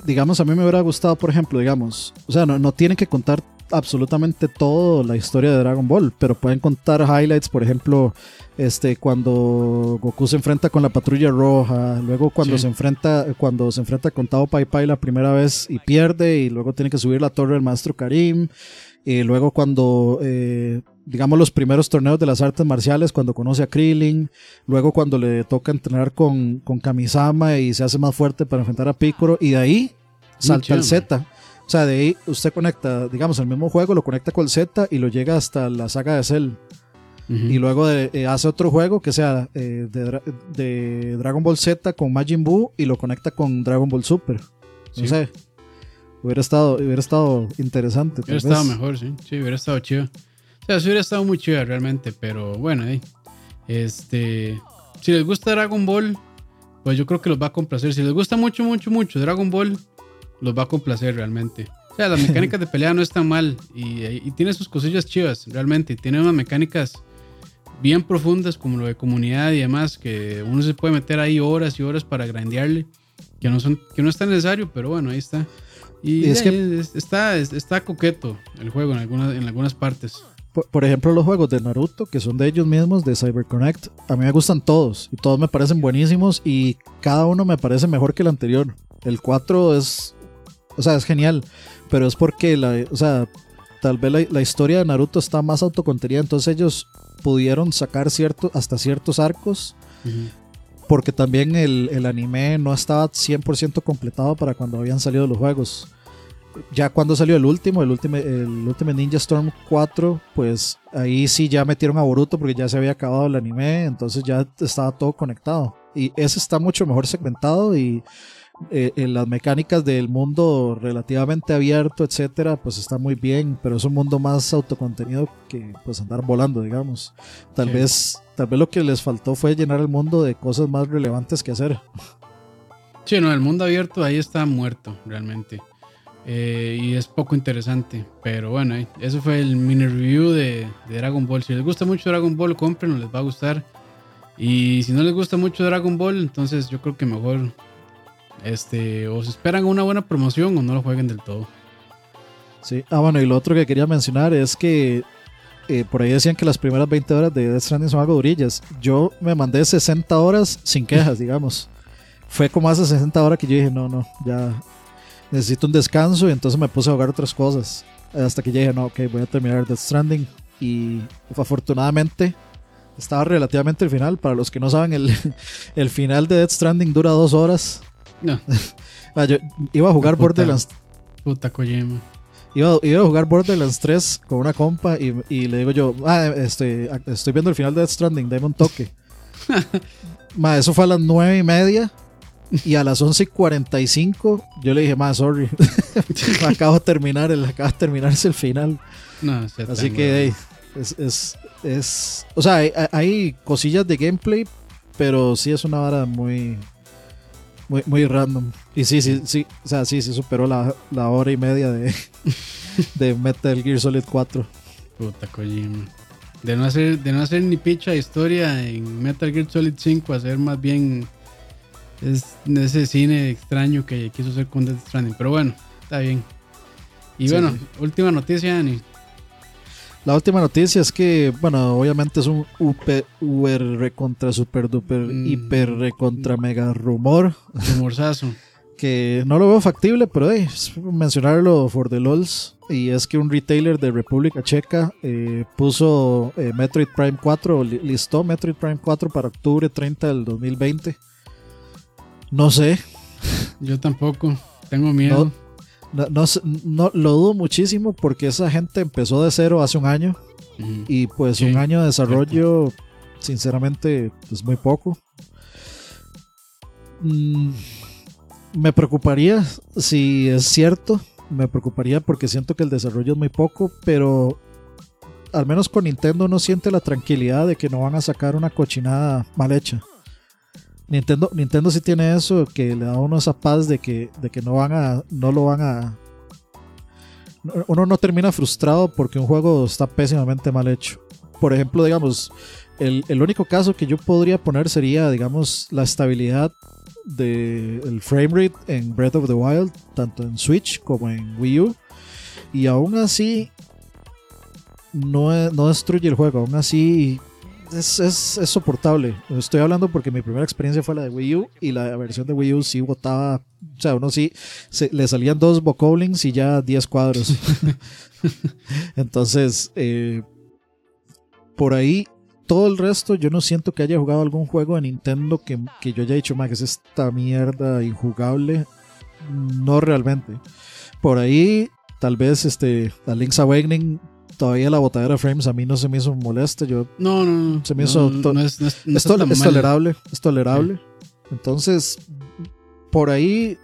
Digamos, a mí me hubiera gustado, por ejemplo, digamos, o sea, no, no tienen que contar absolutamente toda la historia de Dragon Ball, pero pueden contar highlights, por ejemplo, este cuando Goku se enfrenta con la patrulla roja, luego cuando se enfrenta cuando se enfrenta con Tao Pai Pai la primera vez y pierde y luego tiene que subir la torre del maestro Karim, y luego cuando, eh, digamos, los primeros torneos de las artes marciales, cuando conoce a Krillin, luego cuando le toca entrenar con, con Kamisama y se hace más fuerte para enfrentar a Piccolo, y de ahí salta el Z. O sea, de ahí usted conecta, digamos, el mismo juego, lo conecta con el Z y lo llega hasta la saga de Cell. Y luego eh, hace otro juego que sea eh, de, Dragon Ball Z con Majin Buu y lo conecta con Dragon Ball Super. No sé. Hubiera estado, hubiera estado interesante. Hubiera estado mejor, sí. Sí, hubiera estado chido. O sea, sí hubiera estado muy chido realmente, pero bueno, ahí. Este. Si les gusta Dragon Ball, pues yo creo que los va a complacer. Si les gusta mucho, mucho, mucho Dragon Ball, los va a complacer realmente. O sea, las mecánicas de pelea no están mal y, y tiene sus cosillas chivas, realmente. Tiene unas mecánicas bien profundas como lo de comunidad y demás, que uno se puede meter ahí horas y horas para grandearle, que no, son, que no es tan necesario, pero bueno, ahí está. Y, es que está, está coqueto el juego en algunas, en algunas partes. Por, ejemplo, los juegos de Naruto, que son de ellos mismos, de CyberConnect, a mí me gustan todos y todos me parecen buenísimos y cada uno me parece mejor que el anterior. El 4 es, o sea, es genial, pero es porque, la, o sea, tal vez la, historia de Naruto está más autocontenida, entonces ellos pudieron sacar cierto, hasta ciertos arcos. Porque también el, el, anime no estaba 100% completado para cuando habían salido los juegos ya cuando salió el último, el último, el último Ninja Storm 4, pues ahí sí ya metieron a Boruto porque ya se había acabado el anime, entonces ya estaba todo conectado. Y ese está mucho mejor segmentado y eh, en las mecánicas del mundo relativamente abierto, etcétera, pues está muy bien, pero es un mundo más autocontenido que pues andar volando, digamos. Tal vez, tal vez lo que les faltó fue llenar el mundo de cosas más relevantes que hacer. Sí, no, el mundo abierto ahí está muerto, realmente. Eh, y es poco interesante. Pero bueno, eh, eso fue el mini review de, Dragon Ball. Si les gusta mucho Dragon Ball, compren, les va a gustar. Y si no les gusta mucho Dragon Ball, entonces yo creo que mejor este, o se esperan una buena promoción o no lo jueguen del todo. Sí, ah, bueno, y lo otro que quería mencionar es que eh, por ahí decían que las primeras 20 horas de Death Stranding son algo durillas. Yo me mandé 60 horas sin quejas, digamos. Fue como hace 60 horas que yo dije, no, no, ya necesito un descanso y entonces me puse a jugar otras cosas. Hasta que llegué, no, ok, voy a terminar Death Stranding. Y afortunadamente estaba relativamente el final. Para los que no saben, el, el final de Death Stranding dura dos horas. No. Ah, yo iba a jugar Borderlands. Puta Kojima. Iba, iba, a jugar Borderlands 3 con una compa y, y le digo yo, ah, este, estoy viendo el final de Death Stranding, dame un toque. Ma, eso fue a las nueve y media y a las 11.45 yo le dije, más, sorry. acabo de terminar, el, acabo de terminarse el final. No, Así que es, es, es, O sea, hay, cosillas de gameplay, pero sí es una vara muy, muy, muy random. Y sí, sí, sí, o sea, sí, sí superó la, la hora y media de, de Metal Gear Solid 4. Puta Kojima. De no hacer, de no hacer ni picha historia en Metal Gear Solid 5, hacer más bien es ese cine extraño que quiso hacer con Death Stranding. Pero bueno, está bien. Y bueno, última noticia, Dani. La última noticia es que, bueno, obviamente es un UR contra super duper mm. hiper contra mega rumor. Rumorzazo. que no lo veo factible, pero hey, mencionarlo for the lols. Y es que un retailer de República Checa eh, puso eh, Metroid Prime 4, listó Metroid Prime 4 para octubre 30 del 2020 no sé. Yo tampoco. Tengo miedo. No, no, lo dudo muchísimo porque esa gente empezó de cero hace un año. Y pues un año de desarrollo, sinceramente, es pues, muy poco. Mm, me preocuparía si es cierto. Me preocuparía porque siento que el desarrollo es muy poco, pero al menos con Nintendo no siente la tranquilidad de que no van a sacar una cochinada mal hecha. Nintendo, Nintendo sí tiene eso que le da a uno esa paz de que, de que no van a, no lo van a. Uno no termina frustrado porque un juego está pésimamente mal hecho. Por ejemplo, digamos, el, el único caso que yo podría poner sería, digamos, la estabilidad del frame rate en Breath of the Wild, tanto en Switch como en Wii U. Y aún así, no, no destruye el juego. Aún así, es, es, soportable. Estoy hablando porque mi primera experiencia fue la de Wii U y la versión de Wii U sí botaba, o sea, uno sí, le salían dos bokoblins y ya 10 cuadros. Entonces, eh, por ahí, todo el resto, yo no siento que haya jugado algún juego de Nintendo que, que yo haya dicho, más que es esta mierda injugable. No realmente. por ahí, tal vez este, a Link's Awakening, todavía la botadera de frames a mí no se me hizo molesta. Yo, No, no, no. Se me no, hizo no, to- no es, tol- tolerable, es tolerable. Entonces, por ahí,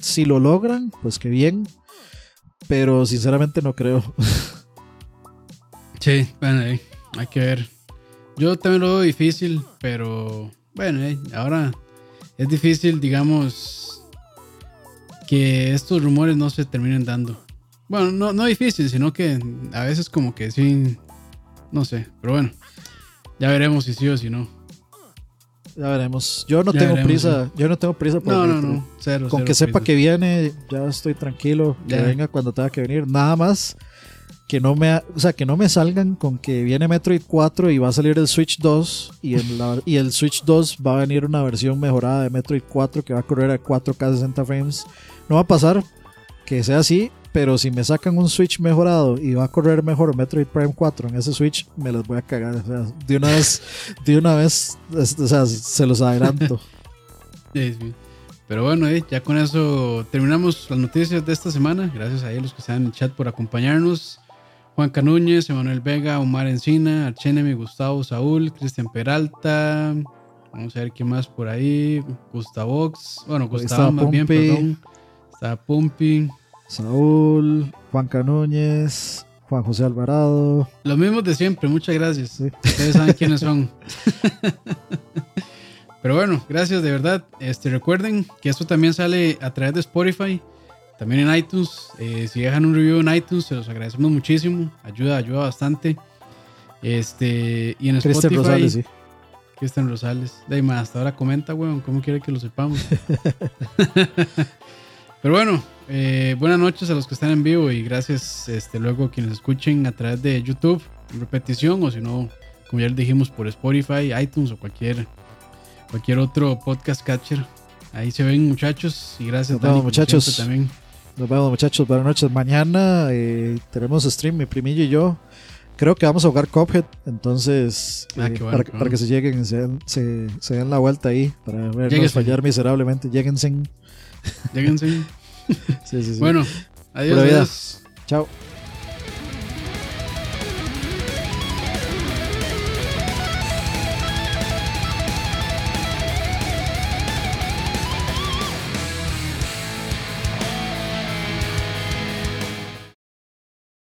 si lo logran, pues que bien. Pero sinceramente no creo. Sí, bueno, eh, hay que ver. Yo también lo veo difícil, pero bueno, eh, ahora es difícil, digamos, que estos rumores no se terminen dando. Bueno, no, no difícil, sino que a veces como que sí, no sé, pero bueno, ya veremos si sí o si no. Ya veremos. Yo no Ya tengo veremos, prisa. Yo no tengo prisa por No, no, no, cero. Con cero que sepa que viene, ya estoy tranquilo. Que Ya. venga cuando tenga que venir. Nada más que no me, o sea, que no me salgan con que viene Metroid 4 y va a salir el Switch 2 y, en la- y el Switch 2 va a venir una versión mejorada de Metroid 4 que va a correr a 4K 60 frames. No va a pasar que sea así, pero si me sacan un Switch mejorado y va a correr mejor Metroid Prime 4 en ese Switch, me los voy a cagar. O sea, de una vez, de una vez, es- o sea, se los adelanto. Pero bueno, eh, ya con eso terminamos las noticias de esta semana. Gracias a los que están en el chat por acompañarnos. Juan Canúñez, Emanuel Vega, Omar Encina, Archenemi, Gustavo Saúl, Cristian Peralta. Vamos a ver qué más por ahí. Gustavox. Bueno, Gustavo más bien, perdón. Está Pumpi. Saúl, Juan Canúñez, Juan José Alvarado. Los mismos de siempre, muchas gracias. Sí. Ustedes saben quiénes son. Pero bueno, gracias de verdad. Este, recuerden que esto también sale a través de Spotify, también en iTunes. Eh, si dejan un review en iTunes, se los agradecemos muchísimo. Ayuda, ayuda bastante. Este, y en Cristian Spotify, Rosales, sí. Cristian Rosales. Hasta ahora comenta, weón, cómo quiere que lo sepamos. Pero bueno, eh, buenas noches a los que están en vivo y gracias este, luego a quienes escuchen a través de YouTube en repetición o si no, como ya les dijimos, por Spotify, iTunes o cualquier, cualquier otro podcast catcher. Ahí se ven muchachos y gracias Nos vemos, muchachos. siempre, también. Nos vemos, muchachos. Buenas noches. Mañana eh, tenemos stream, mi primillo y yo. Creo que vamos a jugar Cuphead. Entonces, Ah, eh, bueno, para, que se lleguen, se, se, se den la vuelta ahí para vernos Lléguense. fallar miserablemente. Lléguense. Lléguense. Sí, sí, sí. Bueno, adiós. Chao.